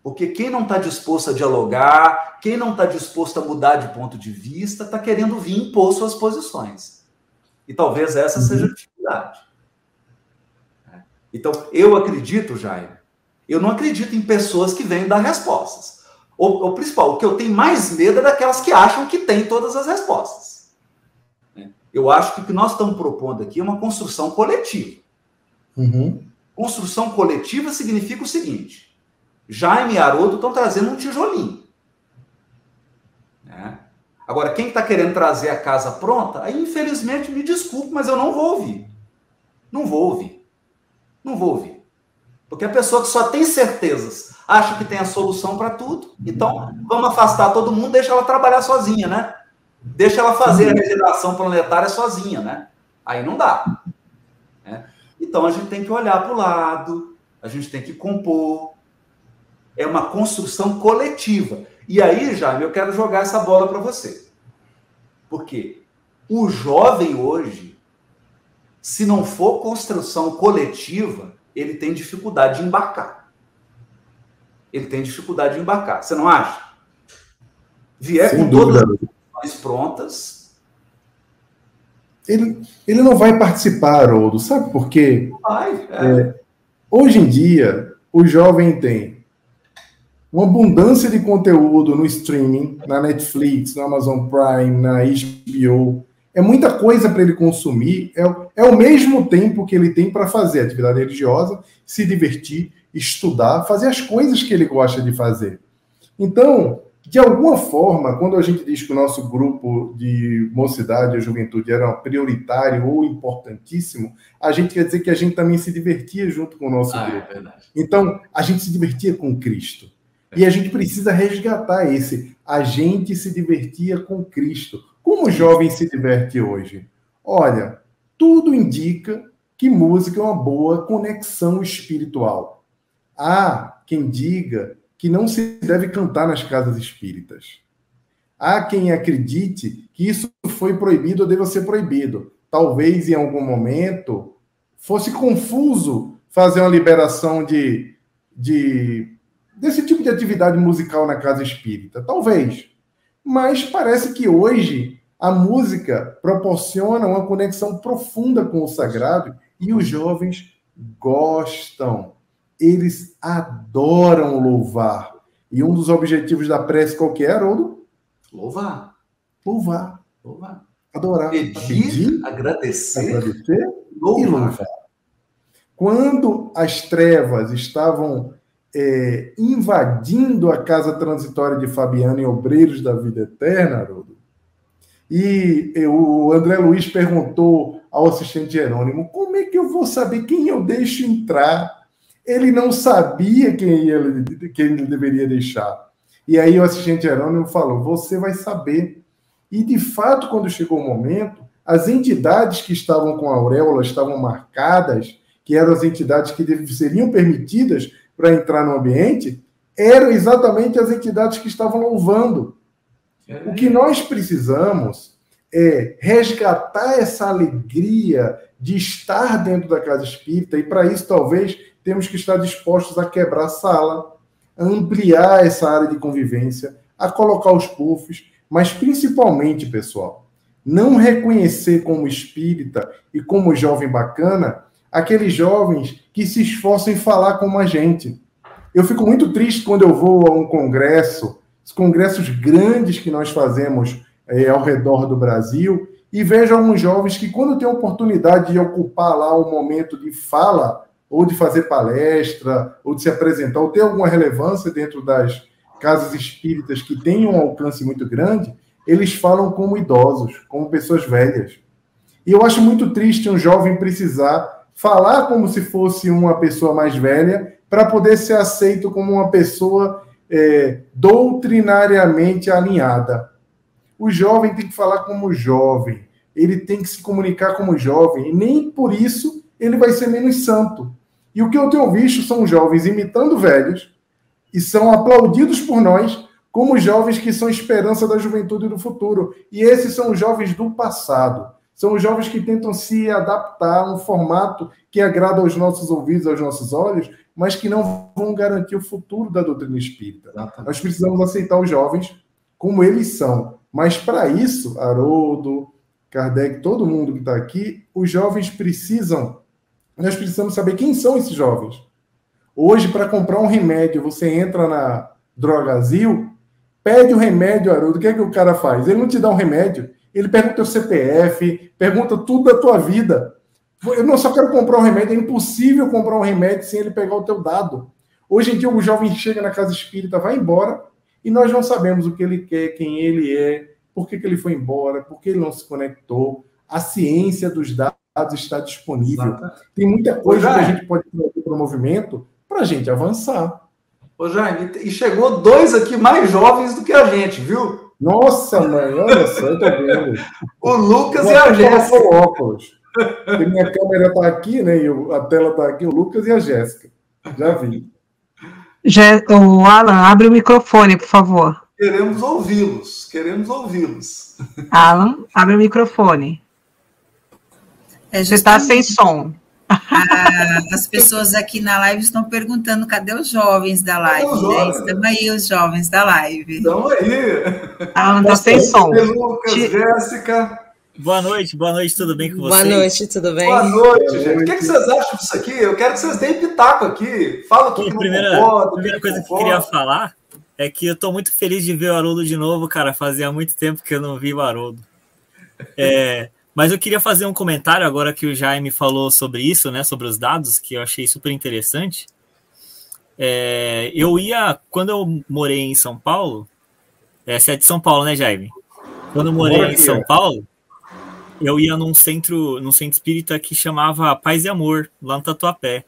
Porque quem não está disposto a dialogar, quem não está disposto a mudar de ponto de vista, está querendo vir impor suas posições. E talvez essa uhum. seja a dificuldade. Então, eu acredito, Jair, eu não acredito em pessoas que vêm dar respostas. O, o, principal, o que eu tenho mais medo é daquelas que acham que tem todas as respostas. Né? Eu acho que o que nós estamos propondo aqui é uma construção coletiva. Uhum. Construção coletiva significa o seguinte: Jaime e Haroldo estão trazendo um tijolinho. Né? Agora, quem está querendo trazer a casa pronta, aí infelizmente me desculpe, mas eu não vou ouvir. Não vou ouvir. Não vou ouvir. Porque a pessoa que só tem certezas acha que tem a solução para tudo. Então, vamos afastar todo mundo, deixa ela trabalhar sozinha, né? Deixa ela fazer a regeneração planetária sozinha, né? Aí não dá. Né? Então, a gente tem que olhar para o lado, a gente tem que compor. É uma construção coletiva. E aí, Jaime, eu quero jogar essa bola para você. Porque o jovem hoje, se não for construção coletiva, ele tem dificuldade de embarcar ele tem dificuldade de embarcar. Você não acha? Vier Sem com dúvida. todas as prontas. Ele, ele não vai participar, Haroldo, sabe por quê? Vai, é. É, hoje em dia, o jovem tem uma abundância de conteúdo no streaming, na Netflix, no Amazon Prime, na HBO. É muita coisa para ele consumir. É, é o mesmo tempo que ele tem para fazer atividade religiosa, se divertir estudar, fazer as coisas que ele gosta de fazer. Então, de alguma forma, quando a gente diz que o nosso grupo de mocidade e juventude era prioritário ou importantíssimo, a gente quer dizer que a gente também se divertia junto com o nosso ah, é grupo. É então, a gente se divertia com Cristo. E a gente precisa resgatar esse. A gente se divertia com Cristo. Como o jovem se diverte hoje? Olha, tudo indica que música é uma boa conexão espiritual. Há quem diga que não se deve cantar nas casas espíritas. Há quem acredite que isso foi proibido ou deva ser proibido. Talvez em algum momento fosse confuso fazer uma liberação de, de desse tipo de atividade musical na casa espírita. Talvez. Mas parece que hoje a música proporciona uma conexão profunda com o sagrado e os jovens gostam. Eles adoram louvar. E um dos objetivos da prece qual que é, Haroldo? Louvar. Louvar. Louvar. Adorar. Pedir, pedir agradecer, agradecer louvar. e louvar. Quando as trevas estavam é, invadindo a casa transitória de Fabiano em Obreiros da Vida Eterna, Haroldo, e o André Luiz perguntou ao assistente Jerônimo: como é que eu vou saber quem eu deixo entrar? Ele não sabia quem ele, quem ele deveria deixar. E aí o assistente Jerônimo falou: você vai saber. E de fato, quando chegou o momento, as entidades que estavam com a auréola estavam marcadas, que eram as entidades que seriam permitidas para entrar no ambiente, eram exatamente as entidades que estavam louvando. O que nós precisamos é resgatar essa alegria de estar dentro da casa espírita, e para isso, talvez, temos que estar dispostos a quebrar sala, a ampliar essa área de convivência, a colocar os puffs, mas principalmente, pessoal, não reconhecer como espírita e como jovem bacana aqueles jovens que se esforçam em falar como a gente. Eu fico muito triste quando eu vou a um congresso os congressos grandes que nós fazemos é, ao redor do Brasil, e vejo alguns jovens que, quando têm a oportunidade de ocupar lá o momento de fala, ou de fazer palestra, ou de se apresentar, ou ter alguma relevância dentro das casas espíritas que têm um alcance muito grande, eles falam como idosos, como pessoas velhas. E eu acho muito triste um jovem precisar falar como se fosse uma pessoa mais velha para poder ser aceito como uma pessoa é, doutrinariamente alinhada. O jovem tem que falar como jovem, ele tem que se comunicar como jovem, e nem por isso ele vai ser menos santo. E o que eu tenho visto são jovens imitando velhos e são aplaudidos por nós como jovens que são esperança da juventude do futuro. E esses são os jovens do passado. São os jovens que tentam se adaptar a um formato que agrada aos nossos ouvidos, aos nossos olhos, mas que não vão garantir o futuro da doutrina espírita. Exatamente. Nós precisamos aceitar os jovens como eles são. Mas para isso, Haroldo, Kardec, todo mundo que está aqui, os jovens precisam, nós precisamos saber quem são esses jovens. Hoje, para comprar um remédio, você entra na Drogazil, pede o um remédio, Haroldo, o que é que o cara faz? Ele não te dá um remédio, ele pergunta o CPF, pergunta tudo da tua vida. Eu não só quero comprar um remédio, é impossível comprar um remédio sem ele pegar o teu dado. Hoje em dia, o jovem chega na casa espírita, vai embora, e nós não sabemos o que ele quer, quem ele é, por que, que ele foi embora, por que ele não se conectou. A ciência dos dados está disponível. Exatamente. Tem muita coisa que a gente pode trazer para o movimento para a gente avançar. Ô Jaime, e chegou dois aqui mais jovens do que a gente, viu? Nossa, mãe, olha só, eu tô vendo. o Lucas e a Jéssica. óculos. Porque minha câmera está aqui, né? E a tela está aqui, o Lucas e a Jéssica. Já vi. O Alan, abre o microfone, por favor. Queremos ouvi-los, queremos ouvi-los. Alan, abre o microfone. É Você está sem som. Ah, as pessoas aqui na live estão perguntando cadê os jovens da live. Né? Jovens? Estamos aí, os jovens da live. Estão aí. Alan, está sem som. Lucas, Jéssica. Boa noite, boa noite, tudo bem com vocês? Boa noite, tudo bem? Boa noite, gente. O que, é que, vocês acham disso aqui? Eu quero que vocês deem pitaco aqui. Fala o que, que primeira, concorda, A primeira coisa que, que eu queria falar é que eu estou muito feliz de ver o Haroldo de novo, cara. Fazia muito tempo que eu não vi o Haroldo. É, mas eu queria fazer um comentário agora que o Jaime falou sobre isso, né? Sobre os dados, que eu achei super interessante. É, eu ia, quando eu morei em São Paulo, essa é de São Paulo, né, Jaime? Quando eu morei em São Paulo, eu ia num centro, num centro espírita que chamava Paz e Amor, lá no Tatuapé.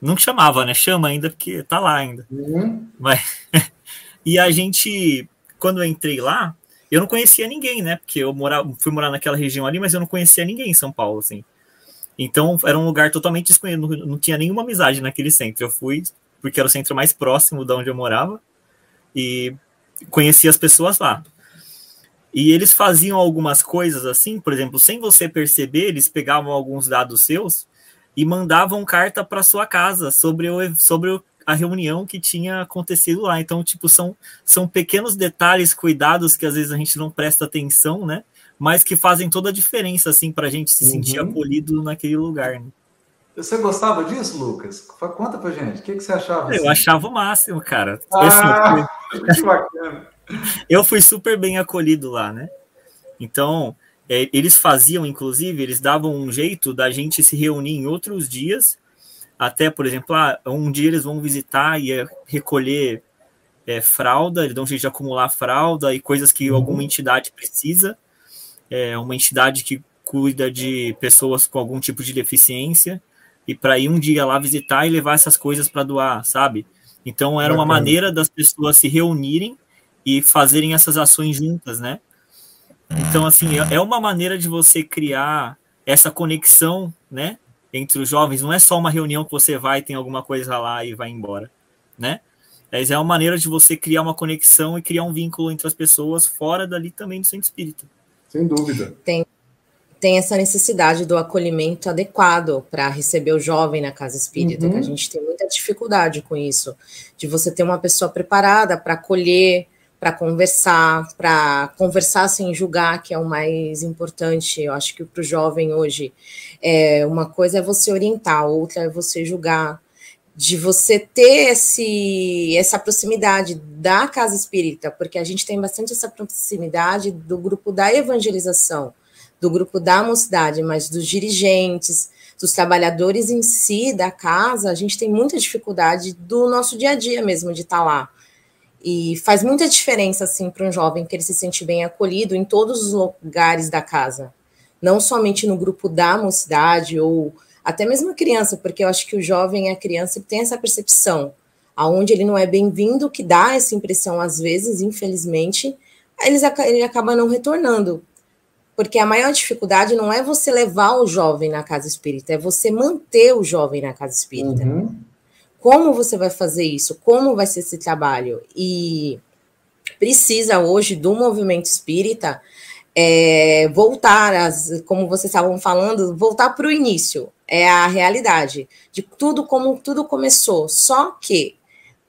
Não chamava, né? Chama ainda, porque tá lá ainda. Uhum. Mas, e a gente, quando eu entrei lá, eu não conhecia ninguém, né? Porque eu morava, fui morar naquela região ali, mas eu não conhecia ninguém em São Paulo, assim. Então, era um lugar totalmente desconhecido, não, não tinha nenhuma amizade naquele centro. Eu fui porque era o centro mais próximo de onde eu morava e conheci as pessoas lá. E eles faziam algumas coisas assim, por exemplo, sem você perceber, eles pegavam alguns dados seus e mandavam carta para sua casa sobre, o, sobre a reunião que tinha acontecido lá. Então, tipo, são, são pequenos detalhes, cuidados que às vezes a gente não presta atenção, né? Mas que fazem toda a diferença, assim, para a gente se uhum. sentir acolhido naquele lugar. Né? Você gostava disso, Lucas? Conta pra gente. O que, que você achava? Eu assim? achava o máximo, cara. Ah, assim, que bacana. Eu fui super bem acolhido lá, né? Então, é, eles faziam, inclusive, eles davam um jeito da gente se reunir em outros dias. Até, por exemplo, ah, um dia eles vão visitar e recolher é, fralda, eles dão um jeito de acumular fralda e coisas que uhum. alguma entidade precisa. É, uma entidade que cuida de pessoas com algum tipo de deficiência e para ir um dia lá visitar e levar essas coisas para doar, sabe? Então era uma maneira das pessoas se reunirem e fazerem essas ações juntas, né? Então assim é, é uma maneira de você criar essa conexão, né? Entre os jovens, não é só uma reunião que você vai, tem alguma coisa lá e vai embora, né? Mas é uma maneira de você criar uma conexão e criar um vínculo entre as pessoas fora dali também do centro espírita. Sem dúvida. Tem tem essa necessidade do acolhimento adequado para receber o jovem na casa espírita, uhum. que a gente tem muita dificuldade com isso, de você ter uma pessoa preparada para acolher, para conversar, para conversar sem julgar, que é o mais importante. Eu acho que para o jovem hoje, é, uma coisa é você orientar, outra é você julgar, de você ter esse, essa proximidade da casa espírita, porque a gente tem bastante essa proximidade do grupo da evangelização do grupo da mocidade, mas dos dirigentes, dos trabalhadores em si da casa, a gente tem muita dificuldade do nosso dia a dia mesmo de estar tá lá. E faz muita diferença, assim, para um jovem que ele se sente bem acolhido em todos os lugares da casa. Não somente no grupo da mocidade ou até mesmo a criança, porque eu acho que o jovem e a criança tem essa percepção, aonde ele não é bem-vindo, que dá essa impressão às vezes, infelizmente, eles, ele acaba não retornando. Porque a maior dificuldade não é você levar o jovem na casa espírita, é você manter o jovem na casa espírita. Uhum. Como você vai fazer isso? Como vai ser esse trabalho? E precisa hoje do movimento espírita é, voltar, as, como vocês estavam falando, voltar para o início. É a realidade de tudo como tudo começou. Só que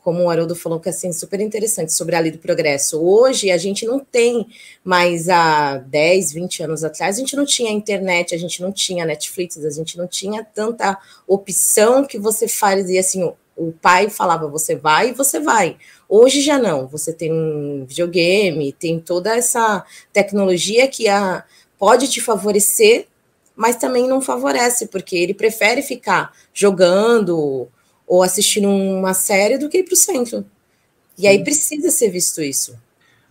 como o Haroldo falou que é assim, super interessante sobre a lei do progresso. Hoje a gente não tem mais há 10, 20 anos atrás, a gente não tinha internet, a gente não tinha Netflix, a gente não tinha tanta opção que você fazia assim, o pai falava você vai e você vai. Hoje já não, você tem um videogame, tem toda essa tecnologia que a, pode te favorecer, mas também não favorece, porque ele prefere ficar jogando ou assistindo uma série do que ir para o centro. E aí precisa ser visto isso.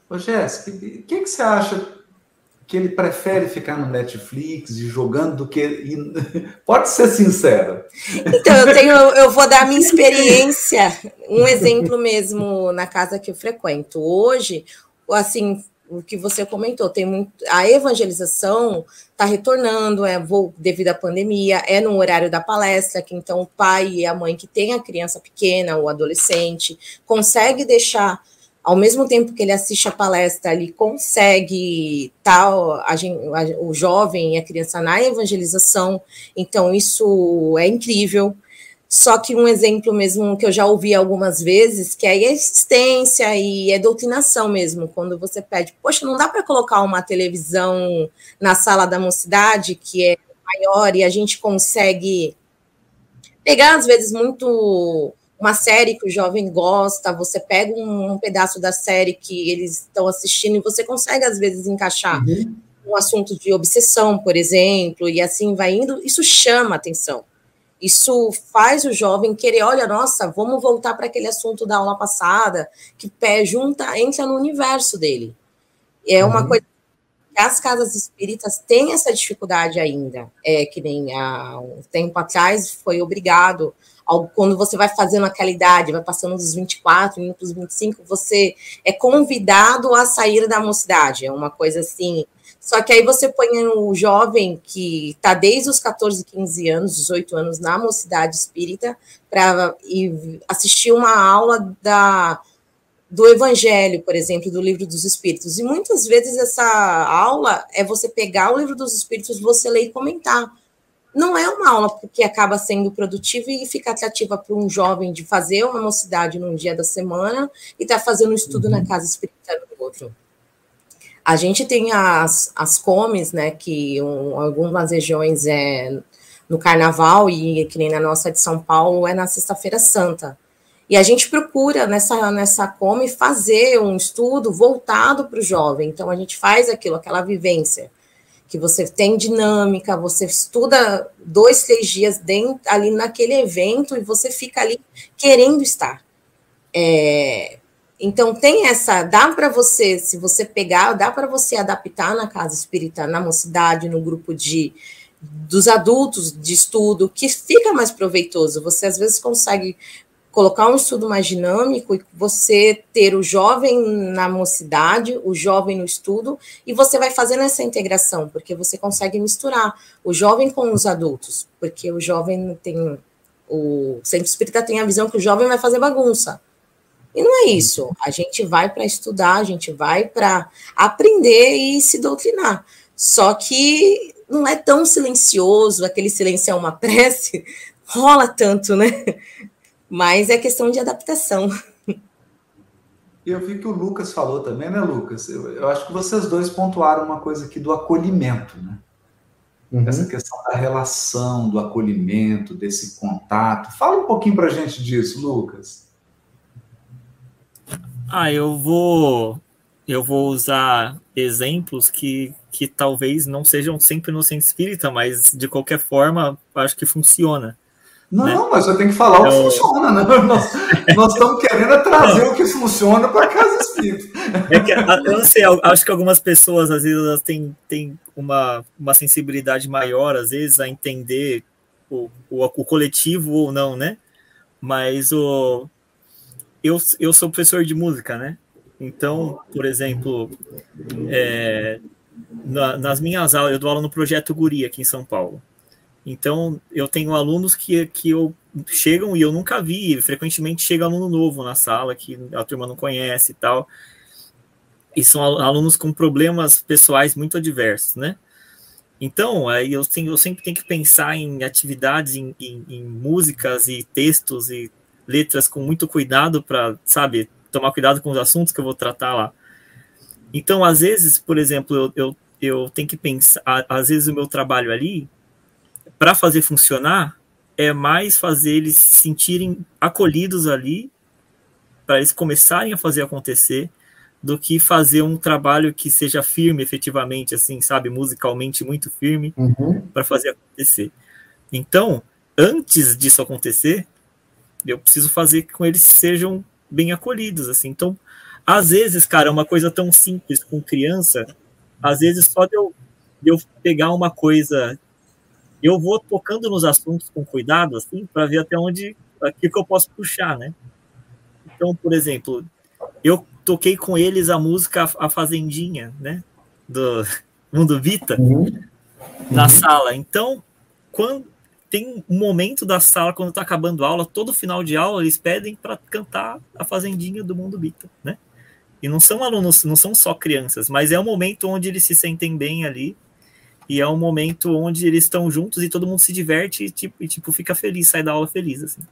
Ô, Jéssica, o que, que você acha que ele prefere ficar no Netflix e jogando do que. Pode ser sincero. Então, eu tenho, eu vou dar a minha experiência, um exemplo mesmo na casa que eu frequento. Hoje, assim, o que você comentou, tem muito, a evangelização está retornando, é vou, devido à pandemia, é no horário da palestra, que então o pai e a mãe que tem a criança pequena, o adolescente, consegue deixar, ao mesmo tempo que ele assiste a palestra, ele consegue tal tá, o jovem e a criança na evangelização, então isso é incrível. Só que um exemplo mesmo que eu já ouvi algumas vezes, que é a existência e é doutrinação mesmo, quando você pede, poxa, não dá para colocar uma televisão na sala da mocidade, que é maior, e a gente consegue pegar, às vezes, muito uma série que o jovem gosta, você pega um, um pedaço da série que eles estão assistindo e você consegue, às vezes, encaixar uhum. um assunto de obsessão, por exemplo, e assim vai indo, isso chama atenção. Isso faz o jovem querer, olha, nossa, vamos voltar para aquele assunto da aula passada, que pé junta, entra no universo dele. É uma uhum. coisa que as casas espíritas têm essa dificuldade ainda. É que nem há um tempo atrás foi obrigado quando você vai fazendo aquela idade, vai passando dos 24, indo para os 25, você é convidado a sair da mocidade. É uma coisa assim, só que aí você põe o jovem que está desde os 14, 15 anos, 18 anos na mocidade espírita para assistir uma aula da, do Evangelho, por exemplo, do Livro dos Espíritos. E muitas vezes essa aula é você pegar o Livro dos Espíritos, você ler e comentar. Não é uma aula que acaba sendo produtiva e fica atrativa para um jovem de fazer uma mocidade num dia da semana e estar tá fazendo um estudo uhum. na casa espírita no outro. A gente tem as, as comes, né, que um, algumas regiões é no carnaval e que nem na nossa de São Paulo é na sexta-feira santa. E a gente procura nessa, nessa come fazer um estudo voltado para o jovem. Então a gente faz aquilo, aquela vivência que você tem dinâmica, você estuda dois, três dias dentro, ali naquele evento e você fica ali querendo estar. É, então tem essa, dá para você, se você pegar, dá para você adaptar na casa espírita, na mocidade, no grupo de dos adultos de estudo, que fica mais proveitoso. Você às vezes consegue colocar um estudo mais dinâmico e você ter o jovem na mocidade, o jovem no estudo, e você vai fazendo essa integração, porque você consegue misturar o jovem com os adultos, porque o jovem tem o centro espírita tem a visão que o jovem vai fazer bagunça. E não é isso. A gente vai para estudar, a gente vai para aprender e se doutrinar. Só que não é tão silencioso, aquele silêncio é uma prece, rola tanto, né? Mas é questão de adaptação. E eu vi que o Lucas falou também, né, Lucas? Eu, eu, acho que vocês dois pontuaram uma coisa aqui do acolhimento, né? Uhum. Essa questão da relação, do acolhimento, desse contato. Fala um pouquinho para a gente disso, Lucas. Ah, eu vou eu vou usar exemplos que, que talvez não sejam sempre no centro espírita, mas de qualquer forma acho que funciona. Não, né? mas eu tenho que falar eu... o que funciona, né? Nós, nós estamos querendo trazer o que funciona para casa espírita. É que, eu não sei, acho que algumas pessoas, às vezes, elas têm, têm uma, uma sensibilidade maior, às vezes, a entender o, o, o coletivo ou não, né? Mas o, eu, eu sou professor de música, né? Então, por exemplo, é, na, nas minhas aulas, eu dou aula no Projeto Guri aqui em São Paulo. Então, eu tenho alunos que, que eu, chegam e eu nunca vi, frequentemente chega aluno novo na sala que a turma não conhece e tal. E são alunos com problemas pessoais muito adversos, né? Então, aí eu, tenho, eu sempre tenho que pensar em atividades, em, em, em músicas e textos e letras com muito cuidado para, sabe, tomar cuidado com os assuntos que eu vou tratar lá. Então, às vezes, por exemplo, eu, eu, eu tenho que pensar, às vezes o meu trabalho ali, para fazer funcionar, é mais fazer eles se sentirem acolhidos ali, para eles começarem a fazer acontecer, do que fazer um trabalho que seja firme efetivamente, assim, sabe, musicalmente muito firme, uhum. para fazer acontecer. Então, antes disso acontecer, eu preciso fazer com eles sejam bem acolhidos, assim. Então, às vezes, cara, é uma coisa tão simples com criança, às vezes só de eu, de eu pegar uma coisa, eu vou tocando nos assuntos com cuidado, assim, para ver até onde, aqui que eu posso puxar, né? Então, por exemplo, eu toquei com eles a música A Fazendinha, né? Do Mundo Vita, uhum. na uhum. sala. Então, quando tem um momento da sala, quando está acabando a aula, todo final de aula, eles pedem para cantar a Fazendinha do Mundo Bita, né? E não são alunos, não são só crianças, mas é um momento onde eles se sentem bem ali, e é um momento onde eles estão juntos e todo mundo se diverte e tipo, e, tipo fica feliz, sai da aula feliz, assim,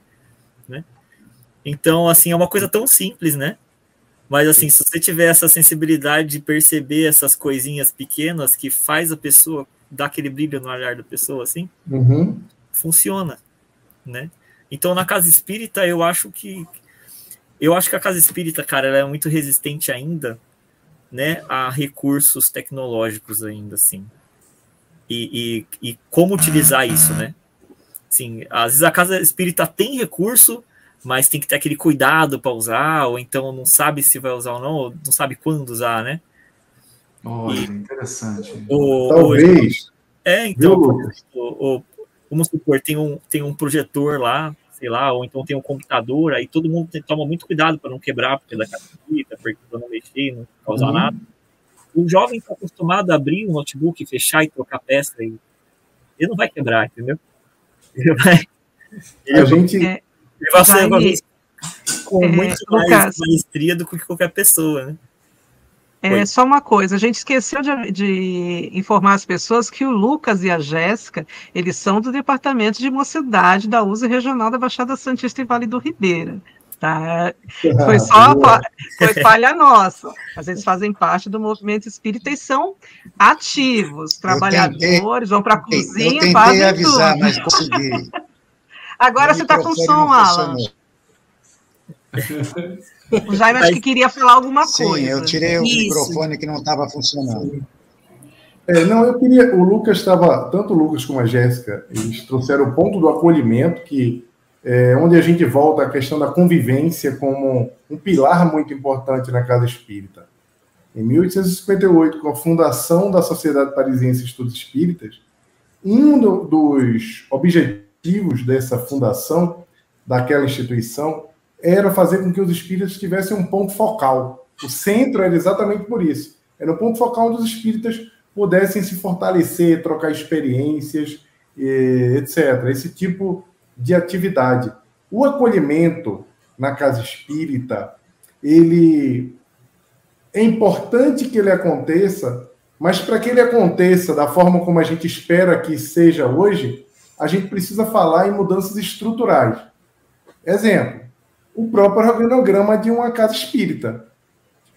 né? Então, assim, é uma coisa tão simples, né? Mas, assim, se você tiver essa sensibilidade de perceber essas coisinhas pequenas que faz a pessoa dar aquele brilho no olhar da pessoa, assim, uhum funciona, né? Então na casa espírita eu acho que eu acho que a casa espírita, cara, ela é muito resistente ainda, né, a recursos tecnológicos ainda assim. E, e, e como utilizar isso, né? Assim, às vezes a casa espírita tem recurso, mas tem que ter aquele cuidado para usar, ou então não sabe se vai usar ou não, ou não sabe quando usar, né? Olha, e, interessante. O, Talvez. é, então, o, o, vamos supor, tem um, tem um projetor lá, sei lá, ou então tem um computador, aí todo mundo tem, toma muito cuidado para não quebrar, porque é da capita, porque para não mexer, não causar uhum. nada. O jovem está acostumado a abrir o um notebook, fechar e trocar peça, e ele não vai quebrar, entendeu? Ele vai. Ele a gente. É, ele vai ser vai, com é, muito mais caso, maestria do que qualquer pessoa, né? É só uma coisa, a gente esqueceu de, de, informar as pessoas que o Lucas e a Jéssica, eles são do Departamento de Mocidade da USA Regional da Baixada Santista e Vale do Ribeira. Tá? Foi só foi falha nossa, mas eles fazem parte do movimento espírita e são ativos, trabalhadores, vão para a cozinha, eu fazem avisar, tudo. mas consegui. Agora você está com som, Alan. O Jaime acho que queria falar alguma Sim, coisa. Sim, eu tirei o Isso. microfone que não estava funcionando. É, não, eu queria. O Lucas estava. Tanto o Lucas como a Jéssica, eles trouxeram o ponto do acolhimento, que é onde a gente volta à questão da convivência como um pilar muito importante na casa espírita. Em 1858, com a fundação da Sociedade Parisiense de Estudos Espíritas, um do, dos objetivos dessa fundação, daquela instituição, era fazer com que os espíritas tivessem um ponto focal. O centro era exatamente por isso. Era um ponto focal onde os espíritas pudessem se fortalecer, trocar experiências, etc. Esse tipo de atividade. O acolhimento na casa espírita, ele é importante que ele aconteça, mas para que ele aconteça da forma como a gente espera que seja hoje, a gente precisa falar em mudanças estruturais. Exemplo, o próprio organograma de uma casa espírita.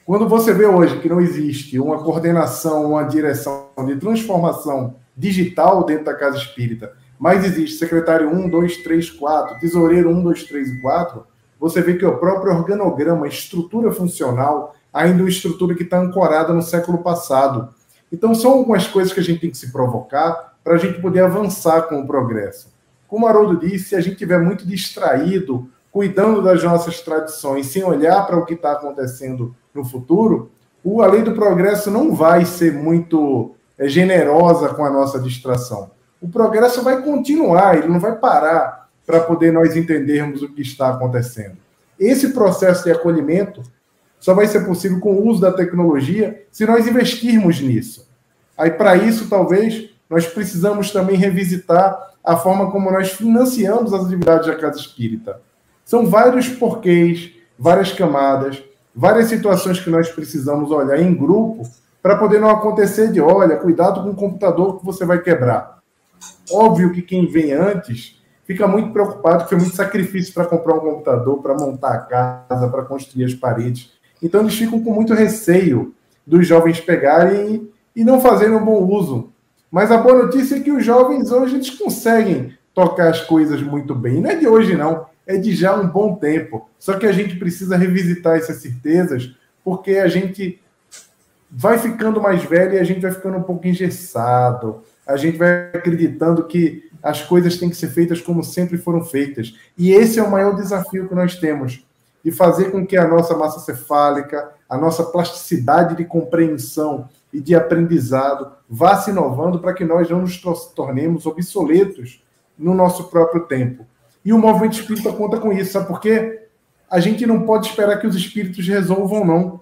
Quando você vê hoje que não existe uma coordenação, uma direção de transformação digital dentro da casa espírita, mas existe secretário 1, 2, 3, 4, tesoureiro 1, 2, 3 e 4, você vê que o próprio organograma, estrutura funcional, ainda é uma estrutura que está ancorada no século passado. Então, são algumas coisas que a gente tem que se provocar para a gente poder avançar com o progresso. Como Haroldo disse, se a gente estiver muito distraído cuidando das nossas tradições, sem olhar para o que está acontecendo no futuro, a lei do progresso não vai ser muito é, generosa com a nossa distração. O progresso vai continuar, ele não vai parar para poder nós entendermos o que está acontecendo. Esse processo de acolhimento só vai ser possível com o uso da tecnologia se nós investirmos nisso. Aí, para isso, talvez, nós precisamos também revisitar a forma como nós financiamos as atividades da Casa Espírita. São vários porquês, várias camadas, várias situações que nós precisamos olhar em grupo para poder não acontecer de, olha, cuidado com o computador que você vai quebrar. Óbvio que quem vem antes fica muito preocupado, que foi muito sacrifício para comprar um computador, para montar a casa, para construir as paredes. Então eles ficam com muito receio dos jovens pegarem e não fazerem um bom uso. Mas a boa notícia é que os jovens hoje eles conseguem tocar as coisas muito bem. Não é de hoje, não é de já um bom tempo. Só que a gente precisa revisitar essas certezas, porque a gente vai ficando mais velho e a gente vai ficando um pouco engessado. A gente vai acreditando que as coisas têm que ser feitas como sempre foram feitas. E esse é o maior desafio que nós temos, de fazer com que a nossa massa cefálica, a nossa plasticidade de compreensão e de aprendizado vá se inovando para que nós não nos tornemos obsoletos no nosso próprio tempo. E o movimento espírita conta com isso, sabe por quê? A gente não pode esperar que os espíritos resolvam, não.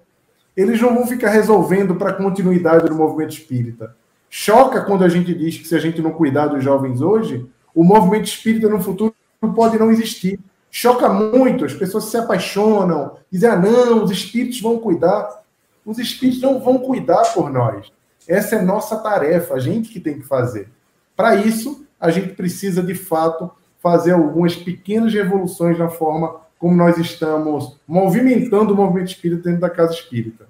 Eles não vão ficar resolvendo para a continuidade do movimento espírita. Choca quando a gente diz que se a gente não cuidar dos jovens hoje, o movimento espírita no futuro pode não existir. Choca muito, as pessoas se apaixonam, dizem, ah, não, os espíritos vão cuidar. Os espíritos não vão cuidar por nós. Essa é nossa tarefa, a gente que tem que fazer. Para isso, a gente precisa, de fato, fazer algumas pequenas revoluções na forma como nós estamos movimentando o movimento espírita dentro da casa espírita.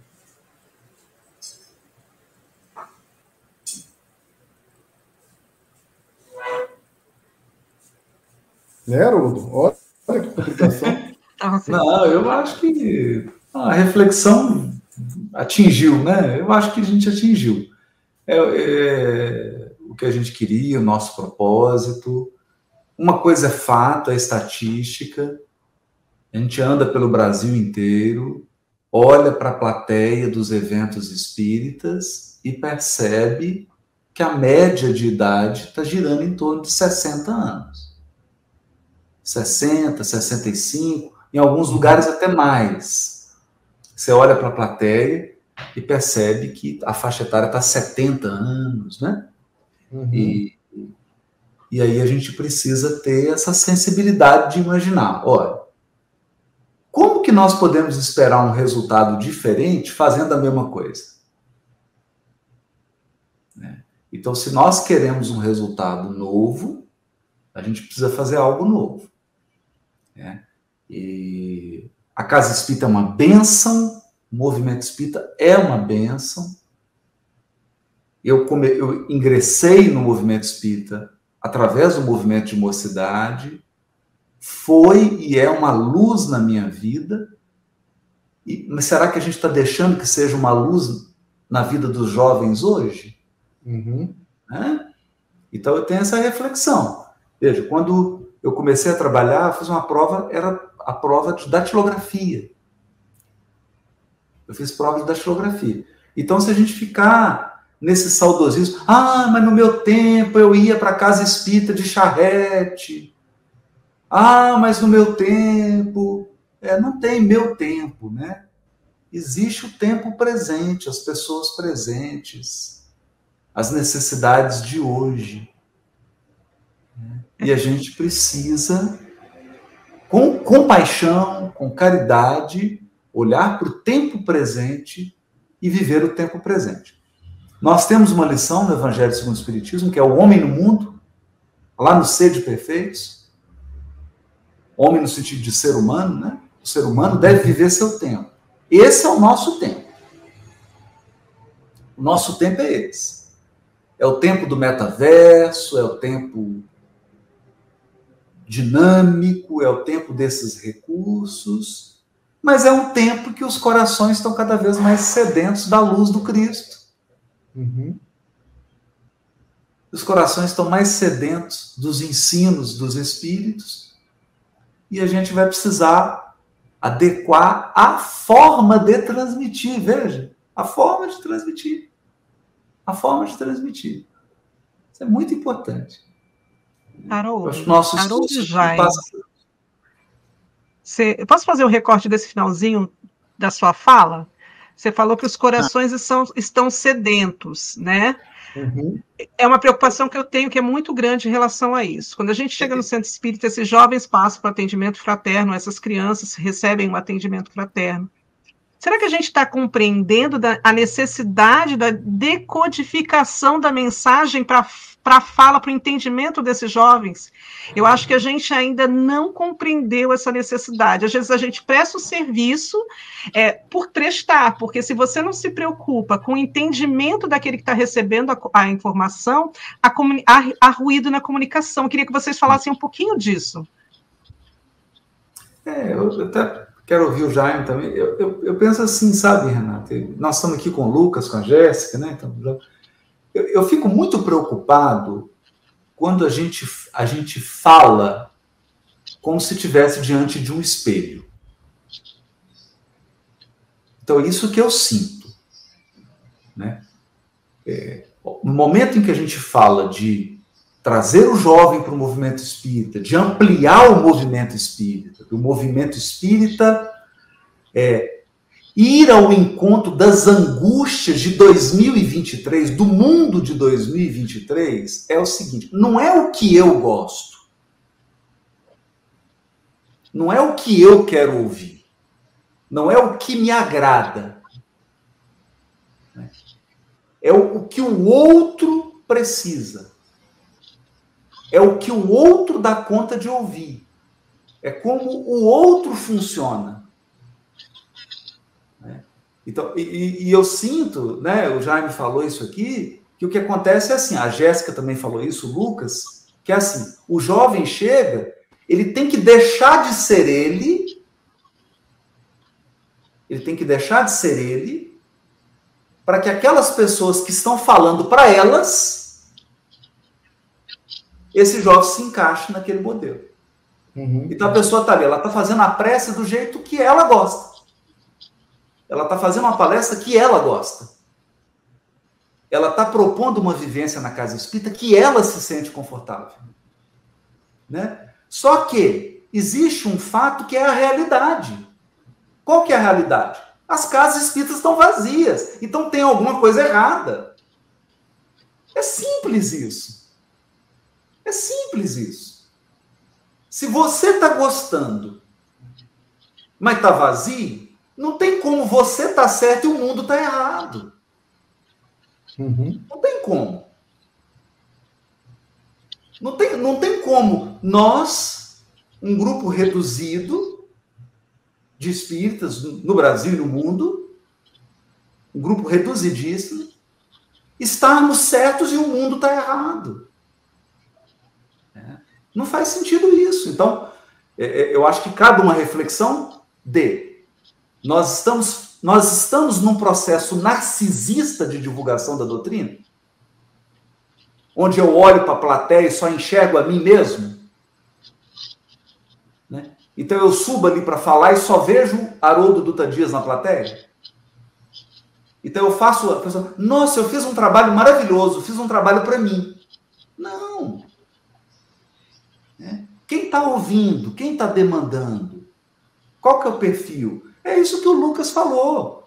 Né, Haroldo? Olha que complicação. Não, eu acho que a reflexão atingiu, né? Eu acho que a gente atingiu. É, é, o que a gente queria, o nosso propósito. Uma coisa é fato, é estatística. A gente anda pelo Brasil inteiro, olha para a plateia dos eventos espíritas e percebe que a média de idade está girando em torno de 60 anos. 60, 65, em alguns lugares até mais. Você olha para a plateia e percebe que a faixa etária está 70 anos, né? Uhum. E, e aí a gente precisa ter essa sensibilidade de imaginar, olha, como que nós podemos esperar um resultado diferente fazendo a mesma coisa? Né? Então, se nós queremos um resultado novo, a gente precisa fazer algo novo. Né? E a casa espírita é uma benção, o movimento espírita é uma benção. Eu, come, eu ingressei no movimento espírita através do movimento de mocidade, foi e é uma luz na minha vida. E, mas será que a gente está deixando que seja uma luz na vida dos jovens hoje? Uhum. Né? Então eu tenho essa reflexão. Veja, quando eu comecei a trabalhar, fiz uma prova, era a prova de datilografia. Eu fiz prova de datilografia. Então, se a gente ficar nesse saudosismo, ah, mas no meu tempo eu ia para casa espírita de charrete, ah, mas no meu tempo. É, não tem meu tempo, né? Existe o tempo presente, as pessoas presentes, as necessidades de hoje. E a gente precisa, com compaixão, com caridade, olhar para o tempo presente e viver o tempo presente. Nós temos uma lição no Evangelho segundo o Espiritismo, que é o homem no mundo, lá no Sede Perfeitos, homem no sentido de ser humano, né? O ser humano deve viver seu tempo. Esse é o nosso tempo. O nosso tempo é esse. É o tempo do metaverso, é o tempo dinâmico, é o tempo desses recursos, mas é um tempo que os corações estão cada vez mais sedentos da luz do Cristo. Uhum. Os corações estão mais sedentos dos ensinos dos Espíritos e a gente vai precisar adequar a forma de transmitir, veja, a forma de transmitir. A forma de transmitir. Isso é muito importante. Haroldo, Os nossos Haroldo. Você, posso fazer um recorte desse finalzinho da sua fala? Você falou que os corações ah. são, estão sedentos, né? Uhum. É uma preocupação que eu tenho que é muito grande em relação a isso. Quando a gente chega no centro espírita, esses jovens passam para atendimento fraterno, essas crianças recebem um atendimento fraterno. Será que a gente está compreendendo da, a necessidade da decodificação da mensagem para a fala, para o entendimento desses jovens? Eu acho que a gente ainda não compreendeu essa necessidade. Às vezes a gente presta o serviço é, por prestar, porque se você não se preocupa com o entendimento daquele que está recebendo a, a informação, há, ruído na comunicação. Eu queria que vocês falassem um pouquinho disso. É, eu até quero ouvir o Jaime também. Eu, eu, eu, penso assim, sabe, Renata? Nós estamos aqui com o Lucas, com a Jéssica, né? Então, eu, eu fico muito preocupado quando a gente, a gente fala como se estivesse diante de um espelho. Então, isso que eu sinto. Né? É, no momento em que a gente fala de trazer o jovem para o movimento espírita, de ampliar o movimento espírita, o movimento espírita é ir ao encontro das angústias de 2023, do mundo de 2023, é o seguinte: não é o que eu gosto, não é o que eu quero ouvir, não é o que me agrada, é o que o outro precisa é o que o outro dá conta de ouvir. É como o outro funciona. Né? Então, e, e, eu sinto, né? O Jaime falou isso aqui, que o que acontece é assim, a Jéssica também falou isso, o Lucas, que é assim, o jovem chega, ele tem que deixar de ser ele, ele tem que deixar de ser ele, para que aquelas pessoas que estão falando para elas esse jovem se encaixe naquele modelo. Uhum. Então a pessoa está ali, ela está fazendo a prece do jeito que ela gosta. Ela está fazendo uma palestra que ela gosta. Ela está propondo uma vivência na casa espírita que ela se sente confortável. Né? Só que existe um fato que é a realidade. Qual que é a realidade? As casas espíritas estão vazias. Então tem alguma coisa errada. É simples isso. É simples isso. Se você está gostando, mas está vazio, não tem como você estar tá certo e o mundo está errado. Uhum. Não tem como. Não tem, não tem como nós, um grupo reduzido de espíritas no Brasil e no mundo, um grupo reduzidíssimo, estarmos certos e o mundo está errado. Não faz sentido isso. Então, é, é, eu acho que cabe uma reflexão de nós estamos, nós estamos num processo narcisista de divulgação da doutrina? Onde eu olho para a plateia e só enxergo a mim mesmo? Né? Então eu subo ali para falar e só vejo Haroldo Duta Dias na plateia? Então eu faço a pessoa, nossa, eu fiz um trabalho maravilhoso, fiz um trabalho para mim. Não. Né? Quem está ouvindo? Quem está demandando? Qual que é o perfil? É isso que o Lucas falou.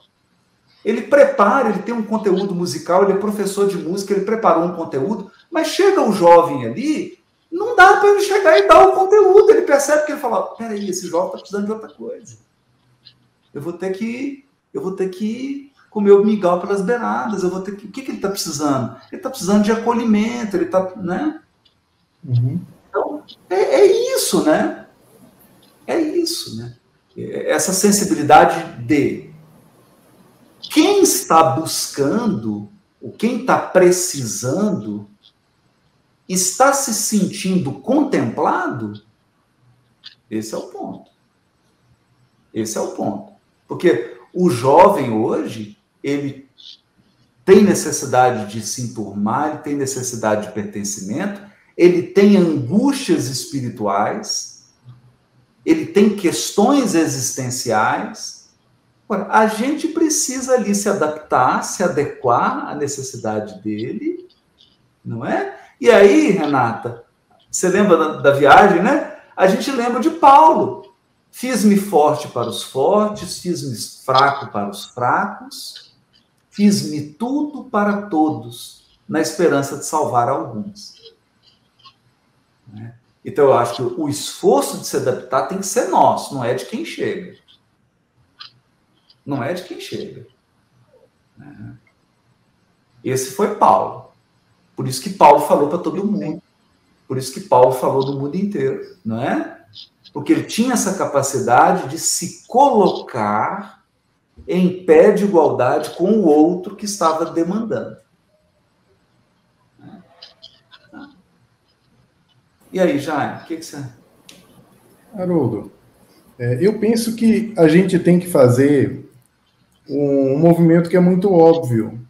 Ele prepara, ele tem um conteúdo musical, ele é professor de música, ele preparou um conteúdo, mas chega o jovem ali, não dá para ele chegar e dar o conteúdo. Ele percebe que ele fala: peraí, esse jovem está precisando de outra coisa. Eu vou ter que, eu vou ter que comer o mingau pelas beiradas. Eu vou ter que, o que, que ele está precisando? Ele está precisando de acolhimento. Ele está, né? Uhum. É, é isso, né? É isso, né? essa sensibilidade de quem está buscando, ou quem está precisando, está se sentindo contemplado? Esse é o ponto. Esse é o ponto. Porque o jovem hoje, ele tem necessidade de se enturmar, ele tem necessidade de pertencimento, ele tem angústias espirituais, ele tem questões existenciais. A gente precisa ali se adaptar, se adequar à necessidade dele, não é? E aí, Renata, você lembra da, da viagem, né? A gente lembra de Paulo. Fiz-me forte para os fortes, fiz-me fraco para os fracos, fiz-me tudo para todos, na esperança de salvar alguns. Né? Então, eu acho que o esforço de se adaptar tem que ser nosso, não é de quem chega. Não é de quem chega. Né? Esse foi Paulo. Por isso que Paulo falou para todo mundo. Por isso que Paulo falou do mundo inteiro, não é? Porque ele tinha essa capacidade de se colocar em pé de igualdade com o outro que estava demandando. E aí, Jaime, o que, que você. Haroldo, é, eu penso que a gente tem que fazer um, movimento que é muito óbvio.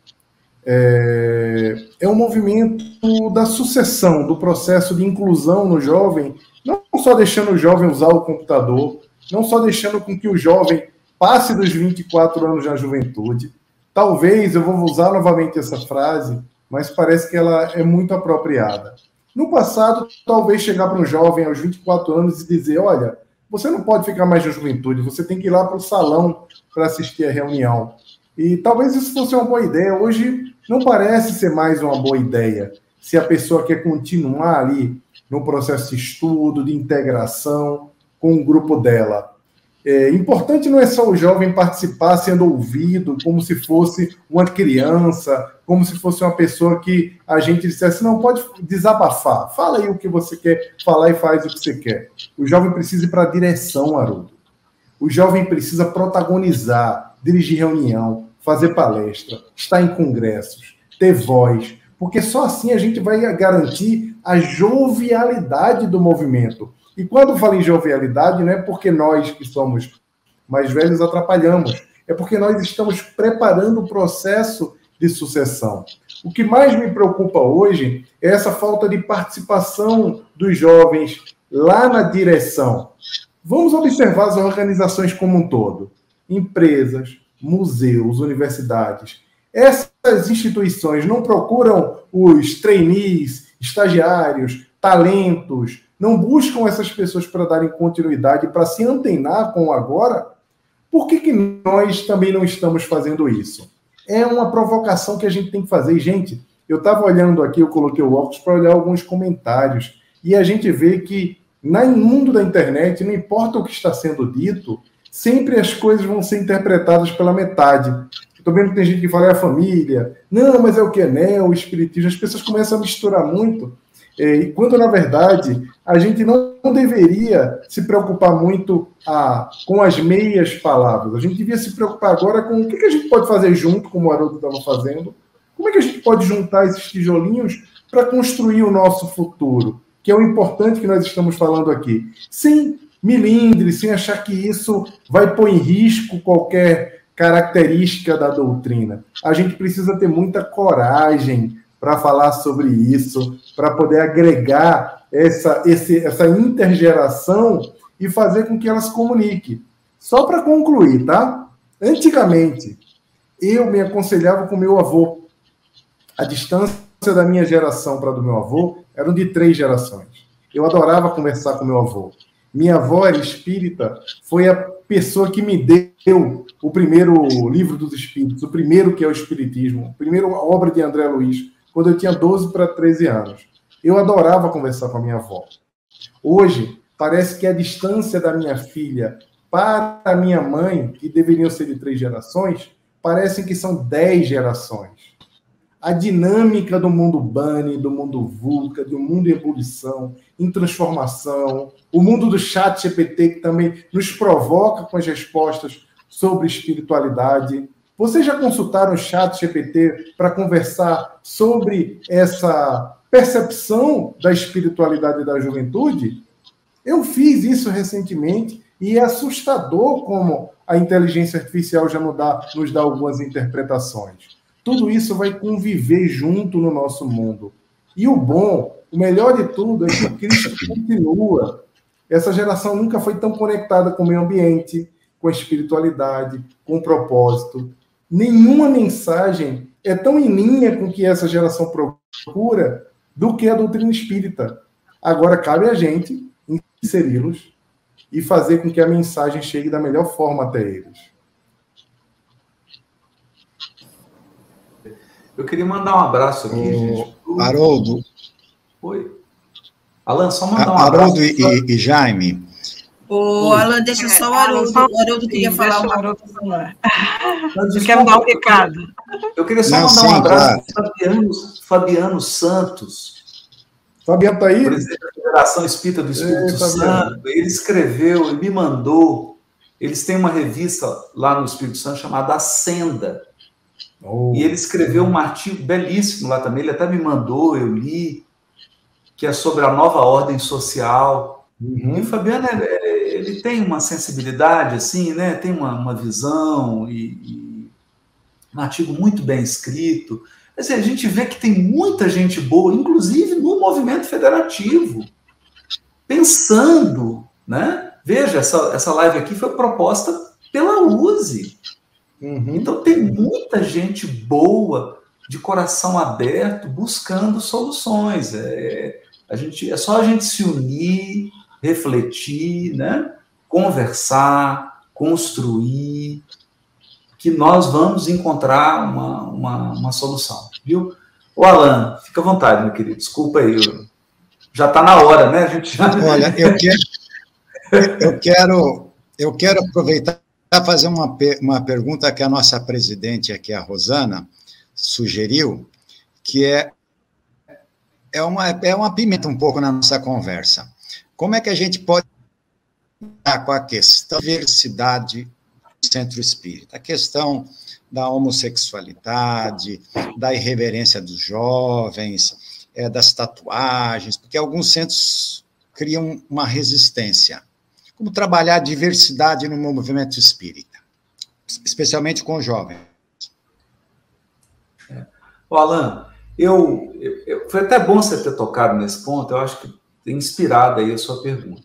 É, é um movimento da sucessão, do processo de inclusão no jovem, não só deixando o jovem usar o computador, não só deixando com que o jovem passe dos 24 anos na juventude. Talvez, eu vou usar novamente essa frase, mas parece que ela é muito apropriada. No passado, talvez chegar para um jovem aos 24 anos e dizer: olha, você não pode ficar mais na juventude, você tem que ir lá para o salão para assistir a reunião. E talvez isso fosse uma boa ideia. Hoje não parece ser mais uma boa ideia. Se a pessoa quer continuar ali no processo de estudo, de integração com o grupo dela. É, importante não é só o jovem participar sendo ouvido, como se fosse uma criança, como se fosse uma pessoa que a gente dissesse, não, pode desabafar, fala aí o que você quer falar e faz o que você quer. O jovem precisa ir para a direção, Haroldo. O jovem precisa protagonizar, dirigir reunião, fazer palestra, estar em congressos, ter voz, porque só assim a gente vai garantir a jovialidade do movimento e quando falo em jovialidade, não é porque nós que somos mais velhos atrapalhamos, é porque nós estamos preparando o processo de sucessão. o que mais me preocupa hoje é essa falta de participação dos jovens lá na direção. Vamos observar as organizações como um todo: empresas, museus, universidades. Essas instituições não procuram os trainees, estagiários, talentos, não buscam essas pessoas para darem continuidade, para se antenar com o agora? Por que, que nós também não estamos fazendo isso? É uma provocação que a gente tem que fazer. gente, eu estava olhando aqui, eu coloquei o óculos para olhar alguns comentários, e a gente vê que no mundo da internet, não importa o que está sendo dito, sempre as coisas vão ser interpretadas pela metade. Estou vendo que tem gente que fala é a família, não, mas é o que é né, o espiritismo. As pessoas começam a misturar muito, e quando na verdade a gente não deveria se preocupar muito a, com as meias palavras. A gente devia se preocupar agora com o que, a gente pode fazer junto, como o Haroldo estava fazendo. Como é que a gente pode juntar esses tijolinhos para construir o nosso futuro? Que é o importante que nós estamos falando aqui. Sem milindre, sem achar que isso vai pôr em risco qualquer característica da doutrina. A gente precisa ter muita coragem para falar sobre isso, para poder agregar essa, esse, essa intergeração e fazer com que elas comuniquem. Só para concluir, tá? Antigamente, eu me aconselhava com meu avô. A distância da minha geração para do meu avô eram de três gerações. Eu adorava conversar com meu avô. Minha avó era espírita, foi a pessoa que me deu o primeiro livro dos espíritos, o primeiro que é o Espiritismo, a primeira obra de André Luiz, quando eu tinha 12 para 13 anos. Eu adorava conversar com a minha avó. Hoje, parece que a distância da minha filha para a minha mãe, que deveriam ser de três gerações, parecem que são dez gerações. A dinâmica do mundo Bunny, do mundo VUCA, do mundo em ebulição, em transformação, o mundo do chat GPT, que também nos provoca com as respostas sobre espiritualidade, vocês já consultaram o chat GPT para conversar sobre essa percepção da espiritualidade da juventude? Eu fiz isso recentemente e é assustador como a inteligência artificial já nos dá, nos dá algumas interpretações. Tudo isso vai conviver junto no nosso mundo. E o bom, o melhor de tudo, é que Cristo continua. Essa geração nunca foi tão conectada com o meio ambiente, com a espiritualidade, com o propósito nenhuma mensagem é tão em linha com o que essa geração procura do que a doutrina espírita. Agora cabe a gente inseri-los e fazer com que a mensagem chegue da melhor forma até eles. Eu queria mandar um abraço aqui, o... gente. Haroldo. Oi. Alan, só mandar um Haroldo abraço. Haroldo e, e Jaime, Ô, Alan, deixa só o Haroldo. O Haroldo queria sim, falar uma Haroldo falar. Eu quero dar um recado. Eu queria só Não, mandar sim, um abraço para Fabiano, Fabiano Santos. Fabiano está aí? Presidente da Federação Espírita do Espírito Ei, Santo. Ele escreveu e me mandou. Eles têm uma revista lá no Espírito Santo chamada Ascenda. Oh. E ele escreveu um artigo belíssimo lá também. Ele até me mandou, eu li, que é sobre a nova ordem social. Uhum. E o Fabiano é, é ele tem uma sensibilidade, assim, né? Tem uma, uma visão e, e, um artigo muito bem escrito. Assim, a gente vê que tem muita gente boa, inclusive no movimento federativo, pensando, né? Veja, essa, essa live aqui foi proposta pela USE. Uhum. Então tem muita gente boa, de coração aberto, buscando soluções. É, a gente, é só a gente se unir, refletir, né? conversar, construir, que nós vamos encontrar uma, uma, uma solução, viu? O Alan, fica à vontade, meu querido, desculpa aí, já está na hora, né? A gente já... Olha, eu quero, eu quero, eu quero aproveitar para fazer uma, uma pergunta que a nossa presidente aqui, a Rosana, sugeriu, que é, é, uma, é uma pimenta um pouco na nossa conversa. Como é que a gente pode com a questão da diversidade do centro espírita, a questão da homossexualidade, da irreverência dos jovens, é, das tatuagens, porque alguns centros criam uma resistência. Como trabalhar a diversidade no movimento espírita, especialmente com jovens. É. O Alan, eu, eu, foi até bom você ter tocado nesse ponto, eu acho que tem inspirado aí a sua pergunta.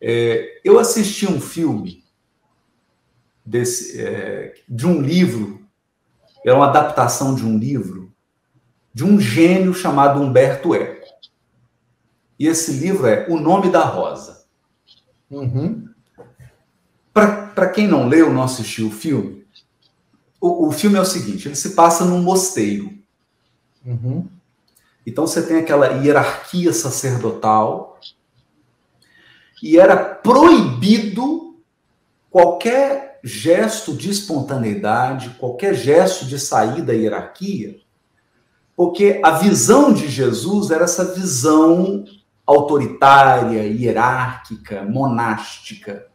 É, eu assisti um filme desse, é, de um livro, é uma adaptação de um livro, de um gênio chamado Humberto Eco. E esse livro é O Nome da Rosa. Uhum. Para quem não leu, não assistiu o filme, o, o, filme é o seguinte: ele se passa num mosteiro. Uhum. Então você tem aquela hierarquia sacerdotal e era proibido qualquer gesto de espontaneidade, qualquer gesto de sair da hierarquia, porque a visão de Jesus era essa visão autoritária, hierárquica, monástica.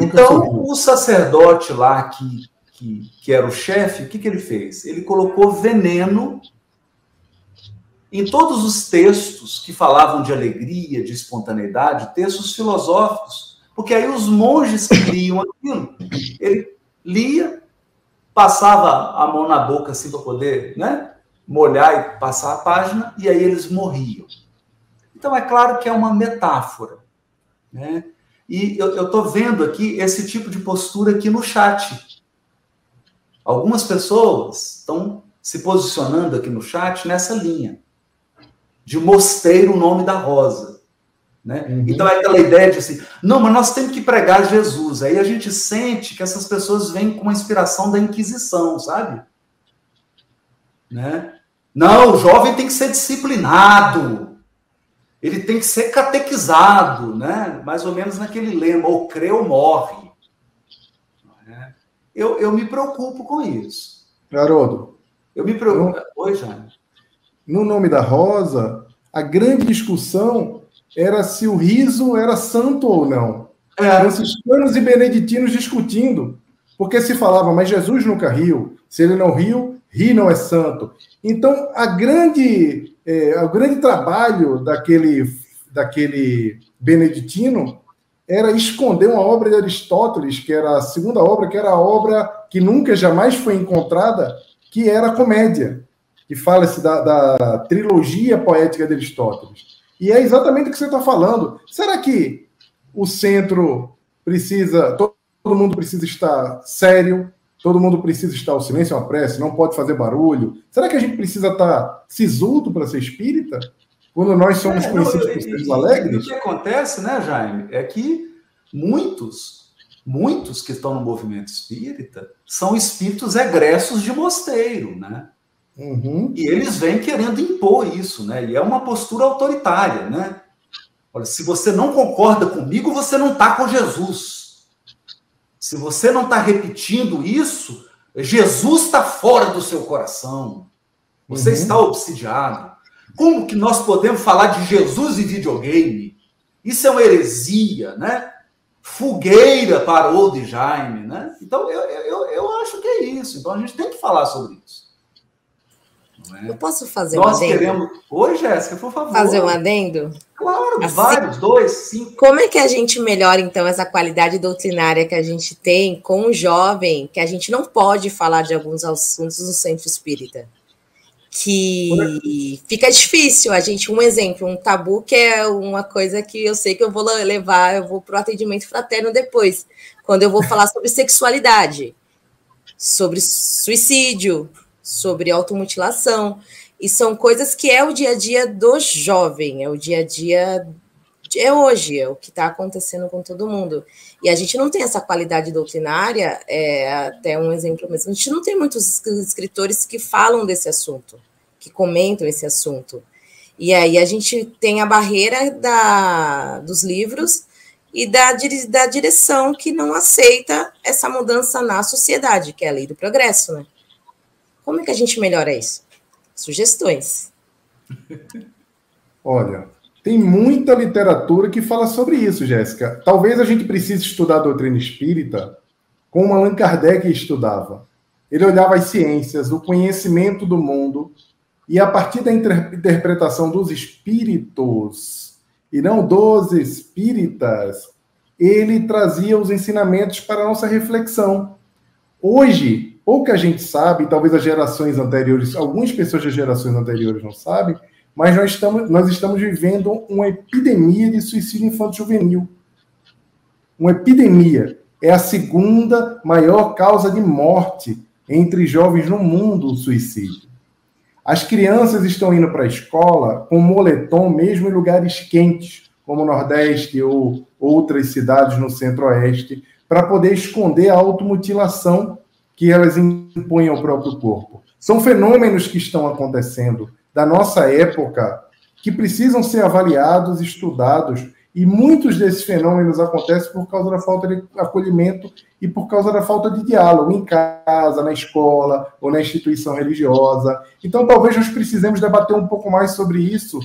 Então, o sacerdote lá que, que, que era o chefe, o que, que ele fez? Ele colocou veneno em todos os textos que falavam de alegria, de espontaneidade, textos filosóficos, porque aí os monges que liam aquilo, ele lia, passava a mão na boca assim para poder, né, molhar e passar a página, e aí eles morriam. Então é claro que é uma metáfora, né? E eu estou vendo aqui esse tipo de postura aqui no chat. Algumas pessoas estão se posicionando aqui no chat nessa linha de mosteiro o nome da rosa. Né? Uhum. Então é aquela ideia de assim, não, mas nós temos que pregar Jesus. Aí a gente sente que essas pessoas vêm com uma inspiração da Inquisição, sabe? Né? Não, o jovem tem que ser disciplinado, ele tem que ser catequizado, né? mais ou menos naquele lema, ou crê ou morre. Né? Eu, eu me preocupo com isso. Garoto. Eu me preocupo. Oi, Jaime no nome da rosa, a grande discussão era se o riso era santo ou não. É. Franciscanos e beneditinos discutindo, porque se falava, mas Jesus nunca riu. Se ele não riu, ri não é santo. Então, a grande, é, o grande trabalho daquele, daquele beneditino era esconder uma obra de Aristóteles, que era a segunda obra, que era a obra que nunca jamais foi encontrada, que era a comédia que fala-se da, da, trilogia poética de Aristóteles. E é exatamente o que você está falando. Será que o centro precisa, todo mundo precisa estar sério, todo mundo precisa estar, o silêncio é uma prece, não pode fazer barulho? Será que a gente precisa estar sisudo para ser espírita? Quando nós somos é, conhecidos por seres alegres? O que acontece, né, Jaime, é que muitos, muitos que estão no movimento espírita são espíritos egressos de mosteiro, né? Uhum. E eles vêm querendo impor isso, né? E é uma postura autoritária, né? Olha, se você não concorda comigo, você não está com Jesus. Se você não está repetindo isso, Jesus está fora do seu coração. Você uhum. está obsidiado. Como que nós podemos falar de Jesus e videogame? Isso é uma heresia, né? Fogueira para o de Jaime, né? Então, eu, eu, eu acho que é isso. Então, a gente tem que falar sobre isso. É? Eu posso fazer Nós um adendo? queremos. Oi, Jéssica, por favor. Fazer um adendo? Claro, assim, vários, dois, cinco. Como é que a gente melhora, então, essa qualidade doutrinária que a gente tem com o jovem, que a gente não pode falar de alguns assuntos no centro espírita? Que fica difícil a gente, um exemplo, um tabu que é uma coisa que eu sei que eu vou levar, eu vou para o atendimento fraterno depois, quando eu vou falar sobre sexualidade, sobre suicídio, sobre automutilação. E são coisas que é o dia a dia do jovem, é o dia a dia, é hoje, é o que está acontecendo com todo mundo. E a gente não tem essa qualidade doutrinária, é até um exemplo mesmo. A gente não tem muitos escritores que falam desse assunto, que comentam esse assunto. E aí a gente tem a barreira da, dos livros e da, da direção que não aceita essa mudança na sociedade, que é a lei do progresso, né? Como é que a gente melhora isso? Sugestões. Olha, tem muita literatura que fala sobre isso, Jéssica. Talvez a gente precise estudar a doutrina espírita como Allan Kardec estudava. Ele olhava as ciências, o conhecimento do mundo, e a partir da interpretação dos espíritos, e não dos espíritas, ele trazia os ensinamentos para a nossa reflexão. Hoje, pouca gente sabe, talvez as gerações anteriores, algumas pessoas das gerações anteriores não sabem, mas nós estamos, nós estamos vivendo uma epidemia de suicídio infanto-juvenil. Uma epidemia. É a segunda maior causa de morte entre jovens no mundo, o suicídio. As crianças estão indo para a escola com moletom, mesmo em lugares quentes, como o Nordeste ou outras cidades no Centro-Oeste, para poder esconder a automutilação que elas impõem ao próprio corpo. São fenômenos que estão acontecendo da nossa época que precisam ser avaliados, estudados, e muitos desses fenômenos acontecem por causa da falta de acolhimento e por causa da falta de diálogo em casa, na escola ou na instituição religiosa. Então, talvez nós precisemos debater um pouco mais sobre isso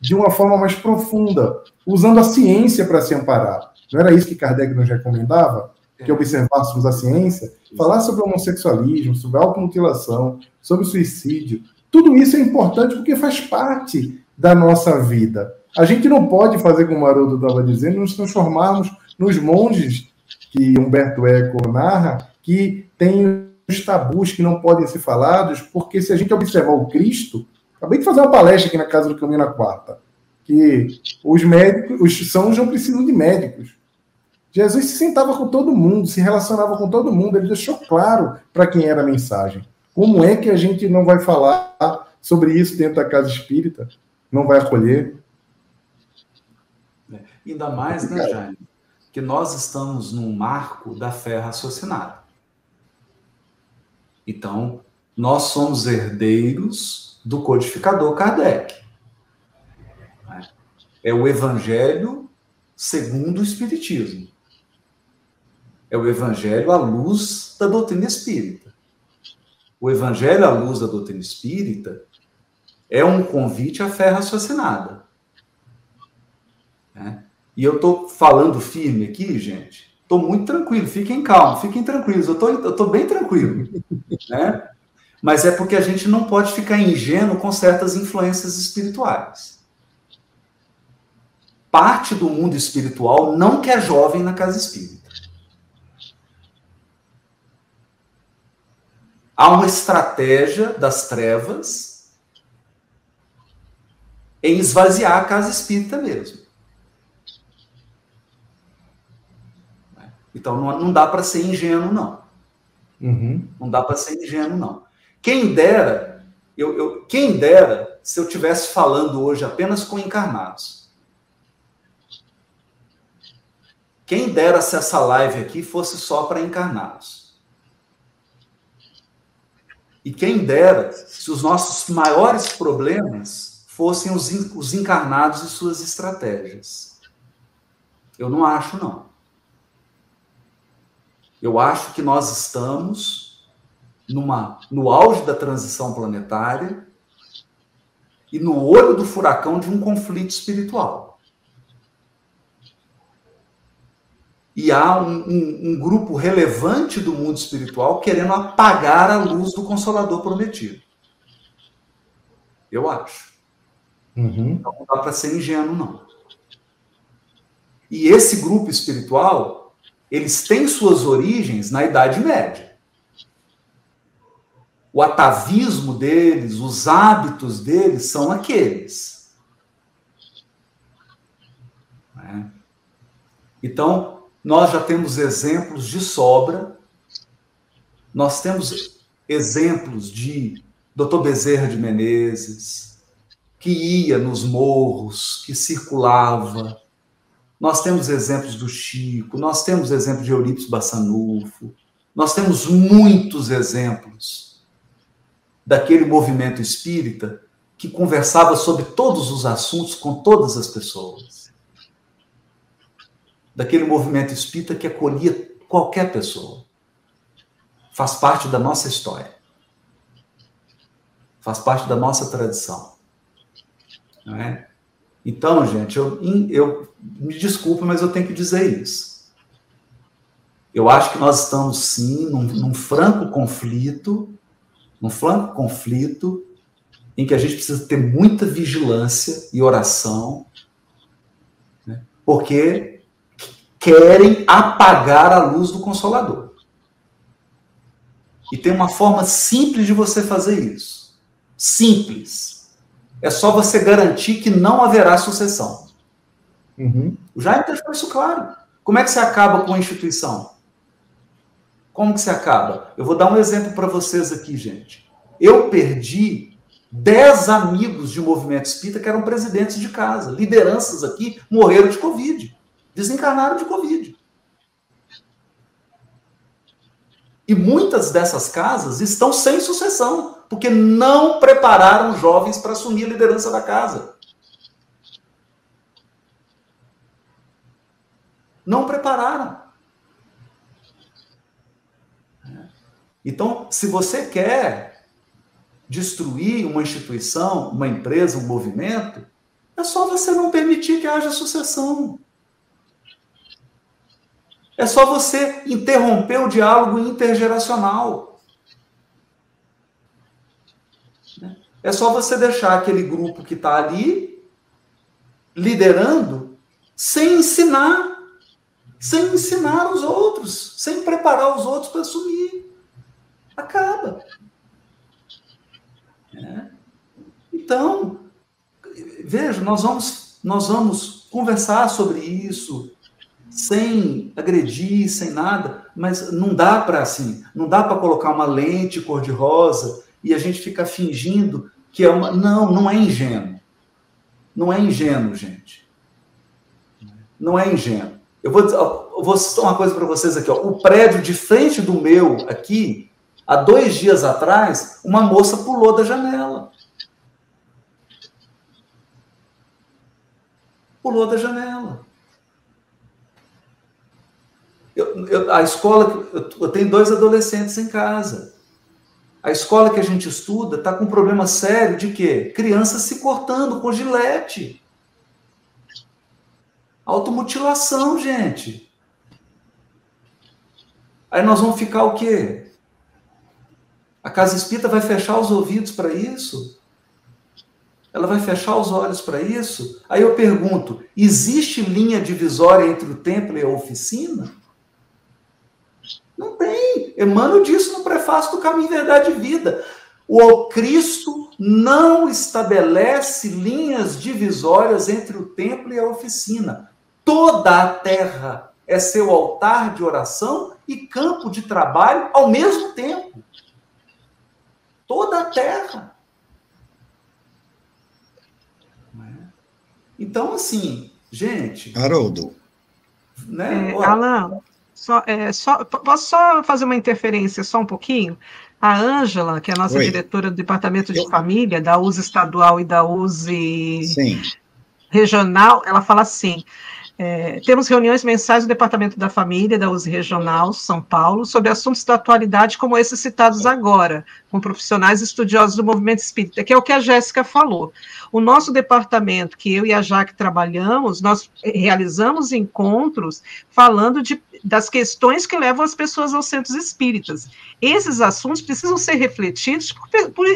de uma forma mais profunda, usando a ciência para se amparar. Não era isso que Kardec nos recomendava? Que observássemos a ciência? Falar sobre homossexualismo, sobre automutilação, sobre suicídio, tudo isso é importante porque faz parte da nossa vida. A gente não pode fazer, como o Haroldo estava dizendo, nos transformarmos nos monges que Humberto Eco narra, que têm os tabus que não podem ser falados, porque se a gente observar o Cristo, acabei de fazer uma palestra aqui na Casa do Caminho na quarta, que os médicos, os sãos não precisam de médicos. Jesus se sentava com todo mundo, se relacionava com todo mundo, ele deixou claro para quem era a mensagem. Como é que a gente não vai falar sobre isso dentro da casa espírita? Não vai acolher? É. Ainda mais, né, Jaime, que nós estamos num marco da fé raciocinada. Então, nós somos herdeiros do codificador Kardec. É o Evangelho segundo o Espiritismo. É o Evangelho à luz da doutrina espírita o Evangelho à luz da doutrina espírita é um convite à fé raciocinada. Né? E eu estou falando firme aqui, gente. Estou muito tranquilo, fiquem calmos, fiquem tranquilos. Eu estou bem tranquilo. Né? Mas é porque a gente não pode ficar ingênuo com certas influências espirituais. Parte do mundo espiritual não quer jovem na casa espírita. Há uma estratégia das trevas em esvaziar a casa espírita mesmo. Então não, não dá para ser ingênuo, não. Uhum. Não dá para ser ingênuo, não. Quem dera, eu, eu, quem dera se eu tivesse falando hoje apenas com encarnados. Quem dera se essa live aqui fosse só para encarnados. E quem dera se os nossos maiores problemas fossem os, os encarnados e suas estratégias. Eu não acho, não. Eu acho que nós estamos numa, no auge da transição planetária e no olho do furacão de um conflito espiritual. E há um, um, um, grupo relevante do mundo espiritual querendo apagar a luz do Consolador prometido. Eu acho. Uhum. Então, não dá para ser ingênuo, não. E esse grupo espiritual, eles têm suas origens na Idade Média. O atavismo deles, os hábitos deles são aqueles. Né? Então, nós já temos exemplos de sobra. Nós temos exemplos de Dr. Bezerra de Menezes, que ia nos morros, que circulava. Nós temos exemplos do Chico, nós temos exemplos de Eurípides Bassanufo, nós temos muitos exemplos daquele movimento espírita que conversava sobre todos os assuntos com todas as pessoas daquele movimento espírita que acolhia qualquer pessoa. Faz parte da nossa história. Faz parte da nossa tradição. Não é? Então, gente, eu, eu me desculpe, mas eu tenho que dizer isso. Eu acho que nós estamos sim num, num franco conflito, num franco conflito em que a gente precisa ter muita vigilância e oração, né? porque querem apagar a luz do Consolador. E tem uma forma simples de você fazer isso. Simples. É só você garantir que não haverá sucessão. Uhum. O Jaime deixou isso claro. Como é que você acaba com a instituição? Como que você acaba? Eu vou dar um exemplo para vocês aqui, gente. Eu perdi dez amigos de movimento espírita que eram presidentes de casa, lideranças aqui, morreram de Covid, desencarnaram de Covid. E muitas dessas casas estão sem sucessão, porque não prepararam jovens para assumir a liderança da casa. Não prepararam. Então, se você quer destruir uma instituição, uma empresa, um movimento, é só você não permitir que haja sucessão. É só você interromper o diálogo intergeracional. É só você deixar aquele grupo que está ali liderando sem ensinar, sem ensinar os outros, sem preparar os outros para assumir. Acaba. É. Então, veja, nós vamos, nós vamos conversar sobre isso, sem agredir, sem nada, mas não dá para assim, não dá para colocar uma lente cor-de-rosa e a gente ficar fingindo que é uma. Não, não é ingênuo. Não é ingênuo, gente. Não é ingênuo. Eu vou, eu vou citar uma coisa para vocês aqui. Ó. O prédio de frente do meu, aqui, há dois dias atrás, uma moça pulou da janela. Pulou da janela. Eu, eu, a escola, eu, eu tenho dois adolescentes em casa. A escola que a gente estuda está com um problema sério de quê? Crianças se cortando com gilete. Automutilação, gente. Aí nós vamos ficar o quê? A casa espírita vai fechar os ouvidos para isso? Ela vai fechar os olhos para isso? Aí eu pergunto: existe linha divisória entre o templo e a oficina? Não tem. Emmanuel disse no prefácio do Caminho, Verdade e Vida. O Cristo não estabelece linhas divisórias entre o templo e a oficina. Toda a terra é seu altar de oração e campo de trabalho ao mesmo tempo. Toda a terra. Então, assim, gente. Haroldo. Né? É, Alan, só, é, só, posso só fazer uma interferência, só um pouquinho? A Ângela, que é a nossa Oi. diretora do Departamento de Eu... Família, da USE estadual e da USE Sim. regional, ela fala assim: é, temos reuniões mensais do Departamento da Família, da USE Regional, São Paulo, sobre assuntos da atualidade como esses citados agora, com profissionais estudiosos do movimento espírita, que é o que a Jéssica falou. O nosso departamento, que eu e a Jaque trabalhamos, nós realizamos encontros falando de, das questões que levam as pessoas aos centros espíritas. Esses assuntos precisam ser refletidos por, por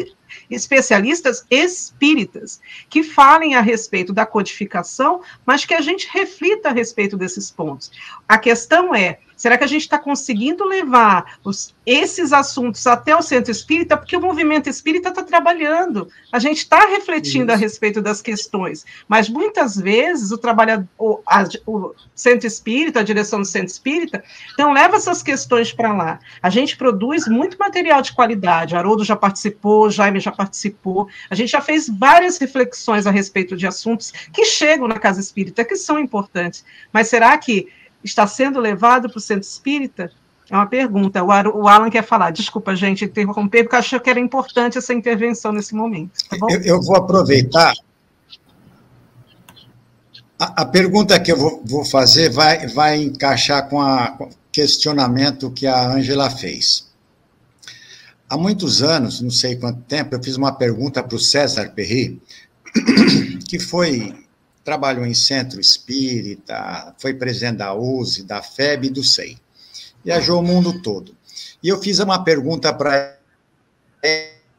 especialistas espíritas que falem a respeito da codificação, mas que a gente reflita a respeito desses pontos. A questão é Será que a gente está conseguindo levar os, esses assuntos até o centro espírita? Porque o movimento espírita está trabalhando, a gente está refletindo Isso. a respeito das questões, mas muitas vezes o trabalhador, o, a, o centro espírita, a direção do centro espírita, não leva essas questões para lá. A gente produz muito material de qualidade, Haroldo já participou, Jaime já participou, a gente já fez várias reflexões a respeito de assuntos que chegam na casa espírita, que são importantes, mas será que está sendo levado para o centro espírita? É uma pergunta. O Alan quer falar. Desculpa, gente, interromper, porque achei que era importante essa intervenção nesse momento. Tá eu, eu, vou aproveitar. A, a, pergunta que eu vou, vou fazer vai, vai encaixar com o questionamento que a Ângela fez. Há muitos anos, não sei quanto tempo, eu fiz uma pergunta para o César Perry, que foi trabalhou em centro espírita, foi presidente da USE, da FEB e do SEI. Viajou o mundo todo. E eu fiz uma pergunta para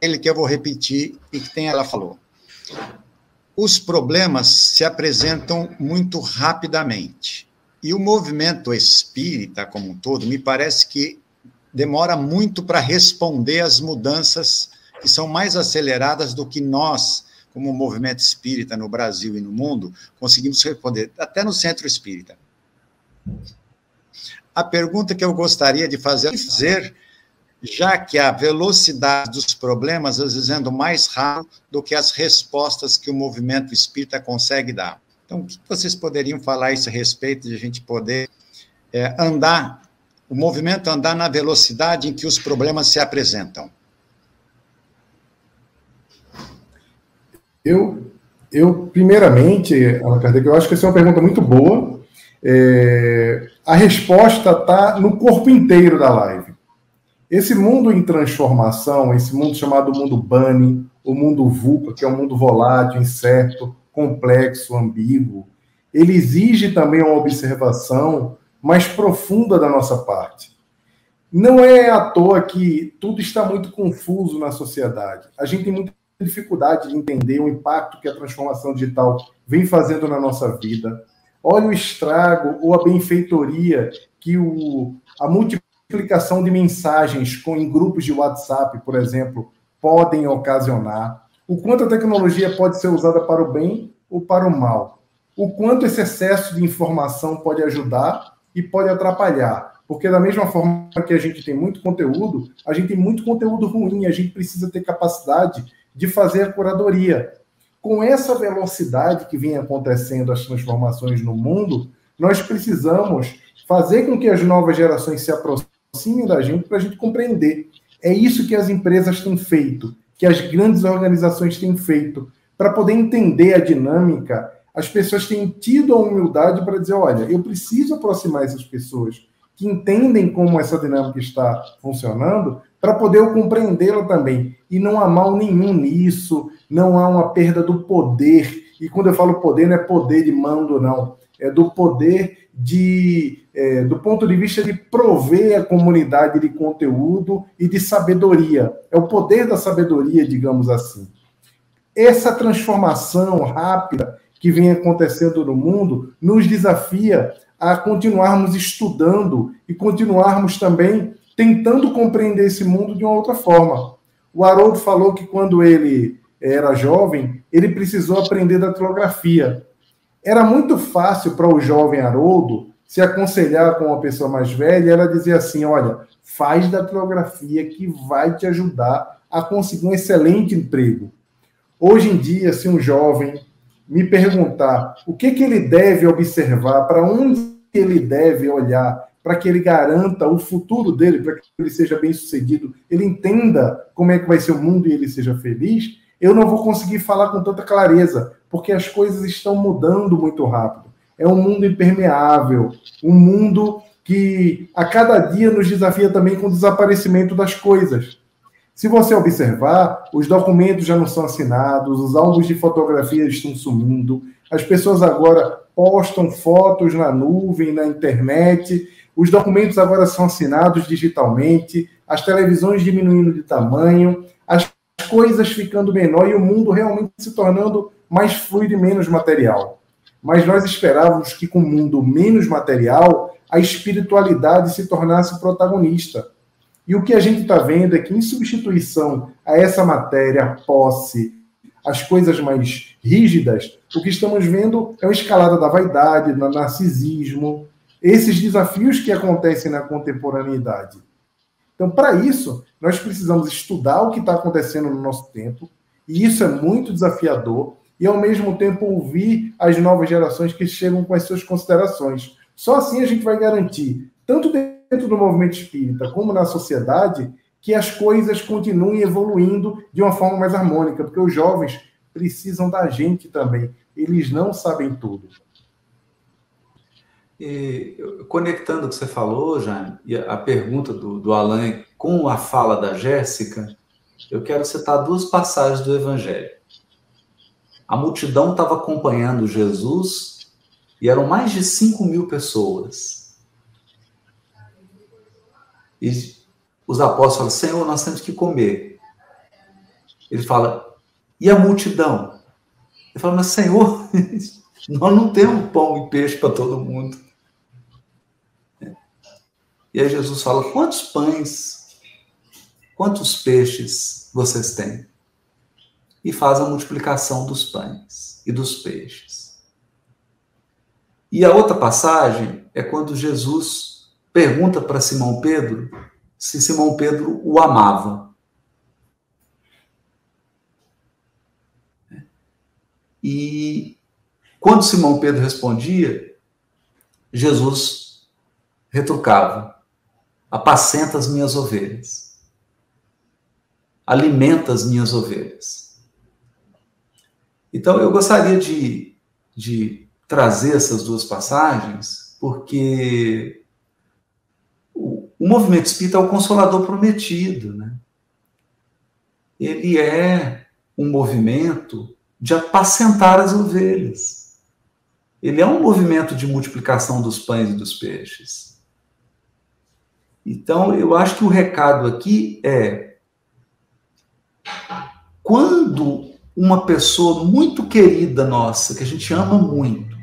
ele que eu vou repetir e que tem ela falou. Os problemas se apresentam muito rapidamente. E o movimento espírita como um todo, me parece que demora muito para responder às mudanças que são mais aceleradas do que nós, como movimento espírita no Brasil e no mundo, conseguimos responder, até no centro espírita. A pergunta que eu gostaria de fazer é dizer, já que a velocidade dos problemas às vezes anda mais rápido do que as respostas que o movimento espírita consegue dar. Então, o que vocês poderiam falar a esse respeito de a gente poder é, andar, o movimento andar na velocidade em que os problemas se apresentam? Eu, eu primeiramente, Ana Kardec, eu acho que essa é uma pergunta muito boa. É, a resposta está no corpo inteiro da live. Esse mundo em transformação, esse mundo chamado mundo Bunny, o mundo VUCA, que é um mundo volátil, incerto, complexo, ambíguo, ele exige também uma observação mais profunda da nossa parte. Não é à toa que tudo está muito confuso na sociedade. A gente tem muita dificuldade de entender o impacto que a transformação digital vem fazendo na nossa vida. Olha o estrago ou a benfeitoria que o, a multiplicação de mensagens com, em grupos de WhatsApp, por exemplo, podem ocasionar. O quanto a tecnologia pode ser usada para o bem ou para o mal. O quanto esse excesso de informação pode ajudar e pode atrapalhar. Porque, da mesma forma que a gente tem muito conteúdo, a gente tem muito conteúdo ruim, a gente precisa ter capacidade de fazer curadoria. Com essa velocidade que vem acontecendo as transformações no mundo, nós precisamos fazer com que as novas gerações se aproximem da gente para a gente compreender. É isso que as empresas têm feito, que as grandes organizações têm feito. Para poder entender a dinâmica, as pessoas têm tido a humildade para dizer: olha, eu preciso aproximar essas pessoas que entendem como essa dinâmica está funcionando, para poder compreendê-la também. E não há mal nenhum nisso, não há uma perda do poder. E quando eu falo poder, não é poder de mando, não. É do poder de, é, do ponto de vista de prover a comunidade de conteúdo e de sabedoria. É o poder da sabedoria, digamos assim. Essa transformação rápida que vem acontecendo no mundo nos desafia a continuarmos estudando e continuarmos também tentando compreender esse mundo de uma outra forma. O Haroldo falou que quando ele era jovem, ele precisou aprender datilografia. Era muito fácil para o jovem Haroldo se aconselhar com uma pessoa mais velha, ela dizia assim: olha, faz datilografia que vai te ajudar a conseguir um excelente emprego. Hoje em dia, se um jovem me perguntar o que, que ele deve observar, para onde ele deve olhar, para que ele garanta o futuro dele, para que ele seja bem sucedido, ele entenda como é que vai ser o mundo e ele seja feliz, eu não vou conseguir falar com tanta clareza, porque as coisas estão mudando muito rápido. É um mundo impermeável, um mundo que a cada dia nos desafia também com o desaparecimento das coisas. Se você observar, os documentos já não são assinados, os álbuns de fotografia estão sumindo, as pessoas agora postam fotos na nuvem, na internet, os documentos agora são assinados digitalmente, as televisões diminuindo de tamanho, as coisas ficando menor e o mundo realmente se tornando mais fluido e menos material. Mas nós esperávamos que com o mundo menos material, a espiritualidade se tornasse protagonista. E o que a gente está vendo é que, em substituição a essa matéria, a posse, as coisas mais rígidas, o que estamos vendo é uma escalada da vaidade, do narcisismo, esses desafios que acontecem na contemporaneidade. Então, para isso, nós precisamos estudar o que está acontecendo no nosso tempo, e isso é muito desafiador, e ao mesmo tempo ouvir as novas gerações que chegam com as suas considerações. Só assim a gente vai garantir, tanto dentro do movimento espírita como na sociedade, que as coisas continuem evoluindo de uma forma mais harmônica, porque os jovens precisam da gente também. Eles não sabem tudo. E, conectando o que você falou, Jaime, e a pergunta do, do Alain com a fala da Jéssica, eu quero citar duas passagens do Evangelho. A multidão estava acompanhando Jesus e eram mais de 5 mil pessoas. E os apóstolos falam: Senhor, nós temos que comer. Ele fala: E a multidão? Ele fala: Mas, Senhor, nós não temos pão e peixe para todo mundo. E aí Jesus fala: quantos pães, quantos peixes vocês têm? E faz a multiplicação dos pães e dos peixes. E a outra passagem é quando Jesus pergunta para Simão Pedro se Simão Pedro o amava. E quando Simão Pedro respondia, Jesus retrucava: Apacenta as minhas ovelhas, alimenta as minhas ovelhas. Então eu gostaria de, de trazer essas duas passagens, porque o, o movimento espírita é o consolador prometido, né? Ele é um movimento de apacentar as ovelhas. Ele é um movimento de multiplicação dos pães e dos peixes. Então, eu acho que o recado aqui é: quando uma pessoa muito querida nossa, que a gente ama muito,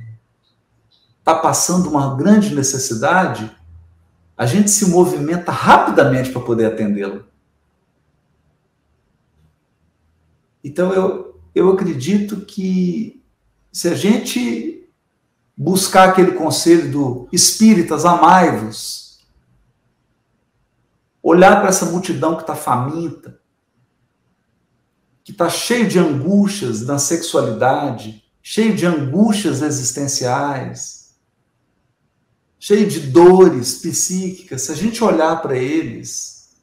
está passando uma grande necessidade, a gente se movimenta rapidamente para poder atendê-la. Então, eu, eu acredito que se a gente buscar aquele conselho do espíritas, amai-vos, olhar para essa multidão que está faminta, que está cheio de angústias na sexualidade, cheio de angústias existenciais, cheio de dores psíquicas, se a gente olhar para eles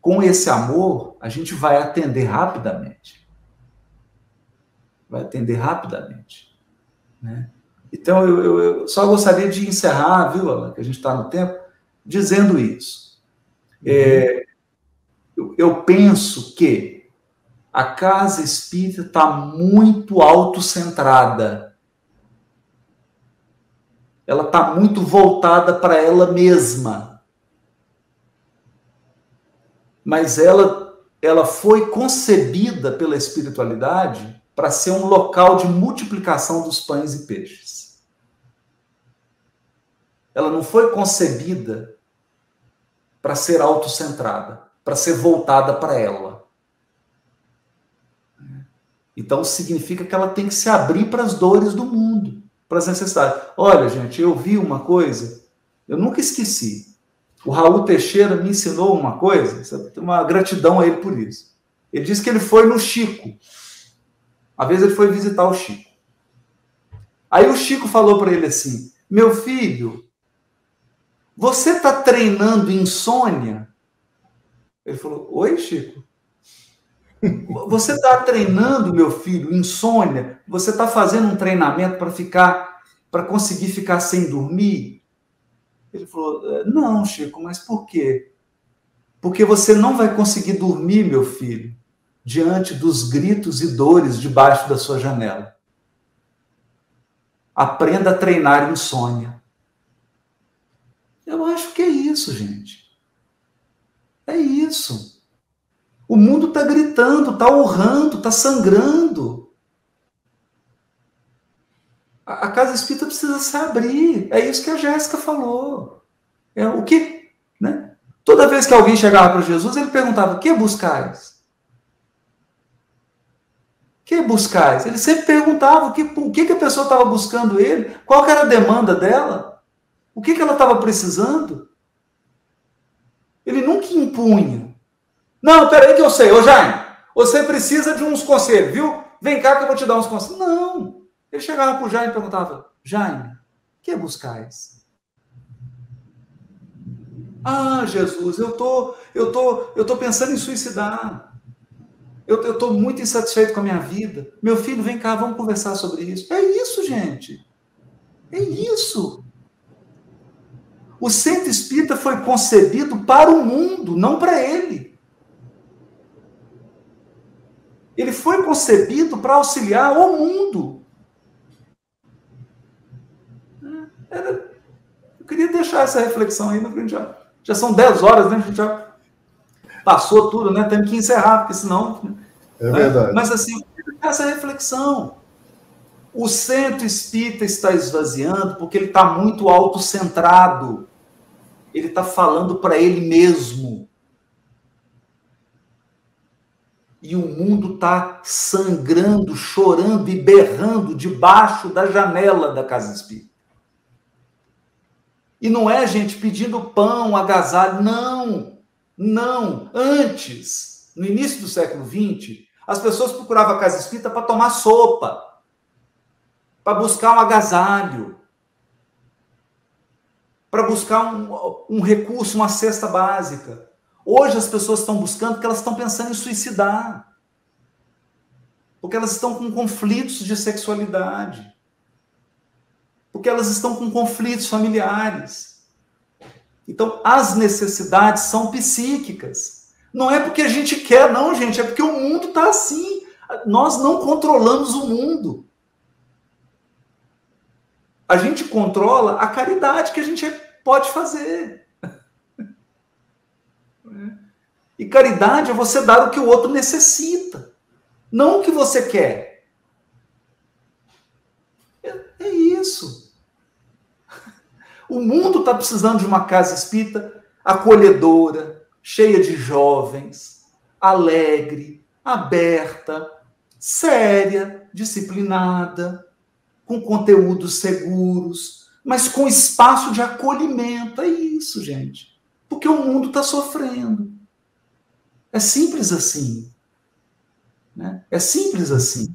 com esse amor, a gente vai atender rapidamente vai atender rapidamente. Né? Então, eu, eu, eu, só gostaria de encerrar, viu, Alan, que a gente está no tempo, dizendo isso. É, eu, penso que a casa espírita está muito autocentrada. Ela está muito voltada para ela mesma. Mas ela, ela foi concebida pela espiritualidade para ser um local de multiplicação dos pães e peixes. Ela não foi concebida para ser autocentrada, para ser voltada para ela. Então significa que ela tem que se abrir para as dores do mundo, para as necessidades. Olha, gente, eu vi uma coisa, eu nunca esqueci. O Raul Teixeira me ensinou uma coisa, uma gratidão a ele por isso. Ele disse que ele foi no Chico, uma vez ele foi visitar o Chico. Aí o Chico falou para ele assim: Meu filho, você está treinando insônia? Ele falou: Oi, Chico. Você está treinando, meu filho, insônia? Você está fazendo um treinamento para ficar, para conseguir ficar sem dormir? Ele falou: é, Não, Chico, mas por quê? Porque você não vai conseguir dormir, meu filho, diante dos gritos e dores debaixo da sua janela. Aprenda a treinar insônia. Eu acho que é isso, gente. É isso. O mundo está gritando, está urrando, está sangrando. A, a casa espírita precisa se abrir. É isso que a Jéssica falou. É o que, né? Toda vez que alguém chegava para Jesus, ele perguntava: "O que buscais?" que buscais? Ele sempre perguntava o que, o que, que a pessoa estava buscando ele, qual era a demanda dela, o que, que ela estava precisando. Ele nunca impunha. Não, peraí que eu sei. Ô Jaime, você precisa de uns conselhos, viu? Vem cá que eu vou te dar uns conselhos. Não. Ele chegava para o Jaime e perguntava, Jaime, que buscais? Ah, Jesus, eu tô, eu tô, eu tô pensando em suicidar. Eu estou muito insatisfeito com a minha vida. Meu filho, vem cá, vamos conversar sobre isso. É isso, gente. É isso. O centro espírita foi concebido para o mundo, não para ele. Ele foi concebido para auxiliar o mundo. É, era, eu queria deixar essa reflexão aí, mas já, já são 10 horas, né? A gente já passou tudo, né? Temos que encerrar, porque senão. É né? verdade. Mas assim, essa reflexão. O centro espírita está esvaziando porque ele está muito autocentrado. Ele está falando para ele mesmo. E o mundo está sangrando, chorando e berrando debaixo da janela da casa espírita. E não é gente pedindo pão, agasalho, não, não. Antes, no início do século XX, as pessoas procuravam a casa espírita para tomar sopa, para buscar um agasalho, para buscar um, um recurso, uma cesta básica. Hoje as pessoas estão buscando porque elas estão pensando em suicidar. Porque elas estão com conflitos de sexualidade. Porque elas estão com conflitos familiares. Então, as necessidades são psíquicas. Não é porque a gente quer, não, gente, é porque o mundo está assim. Nós não controlamos o mundo. A gente controla a caridade que a gente pode fazer. E caridade é você dar o que o outro necessita, não o que você quer. É, é isso. O mundo está precisando de uma casa espírita acolhedora, cheia de jovens, alegre, aberta, séria, disciplinada, com conteúdos seguros, mas com espaço de acolhimento. É isso, gente. Porque o mundo está sofrendo. É simples assim. Né? É simples assim.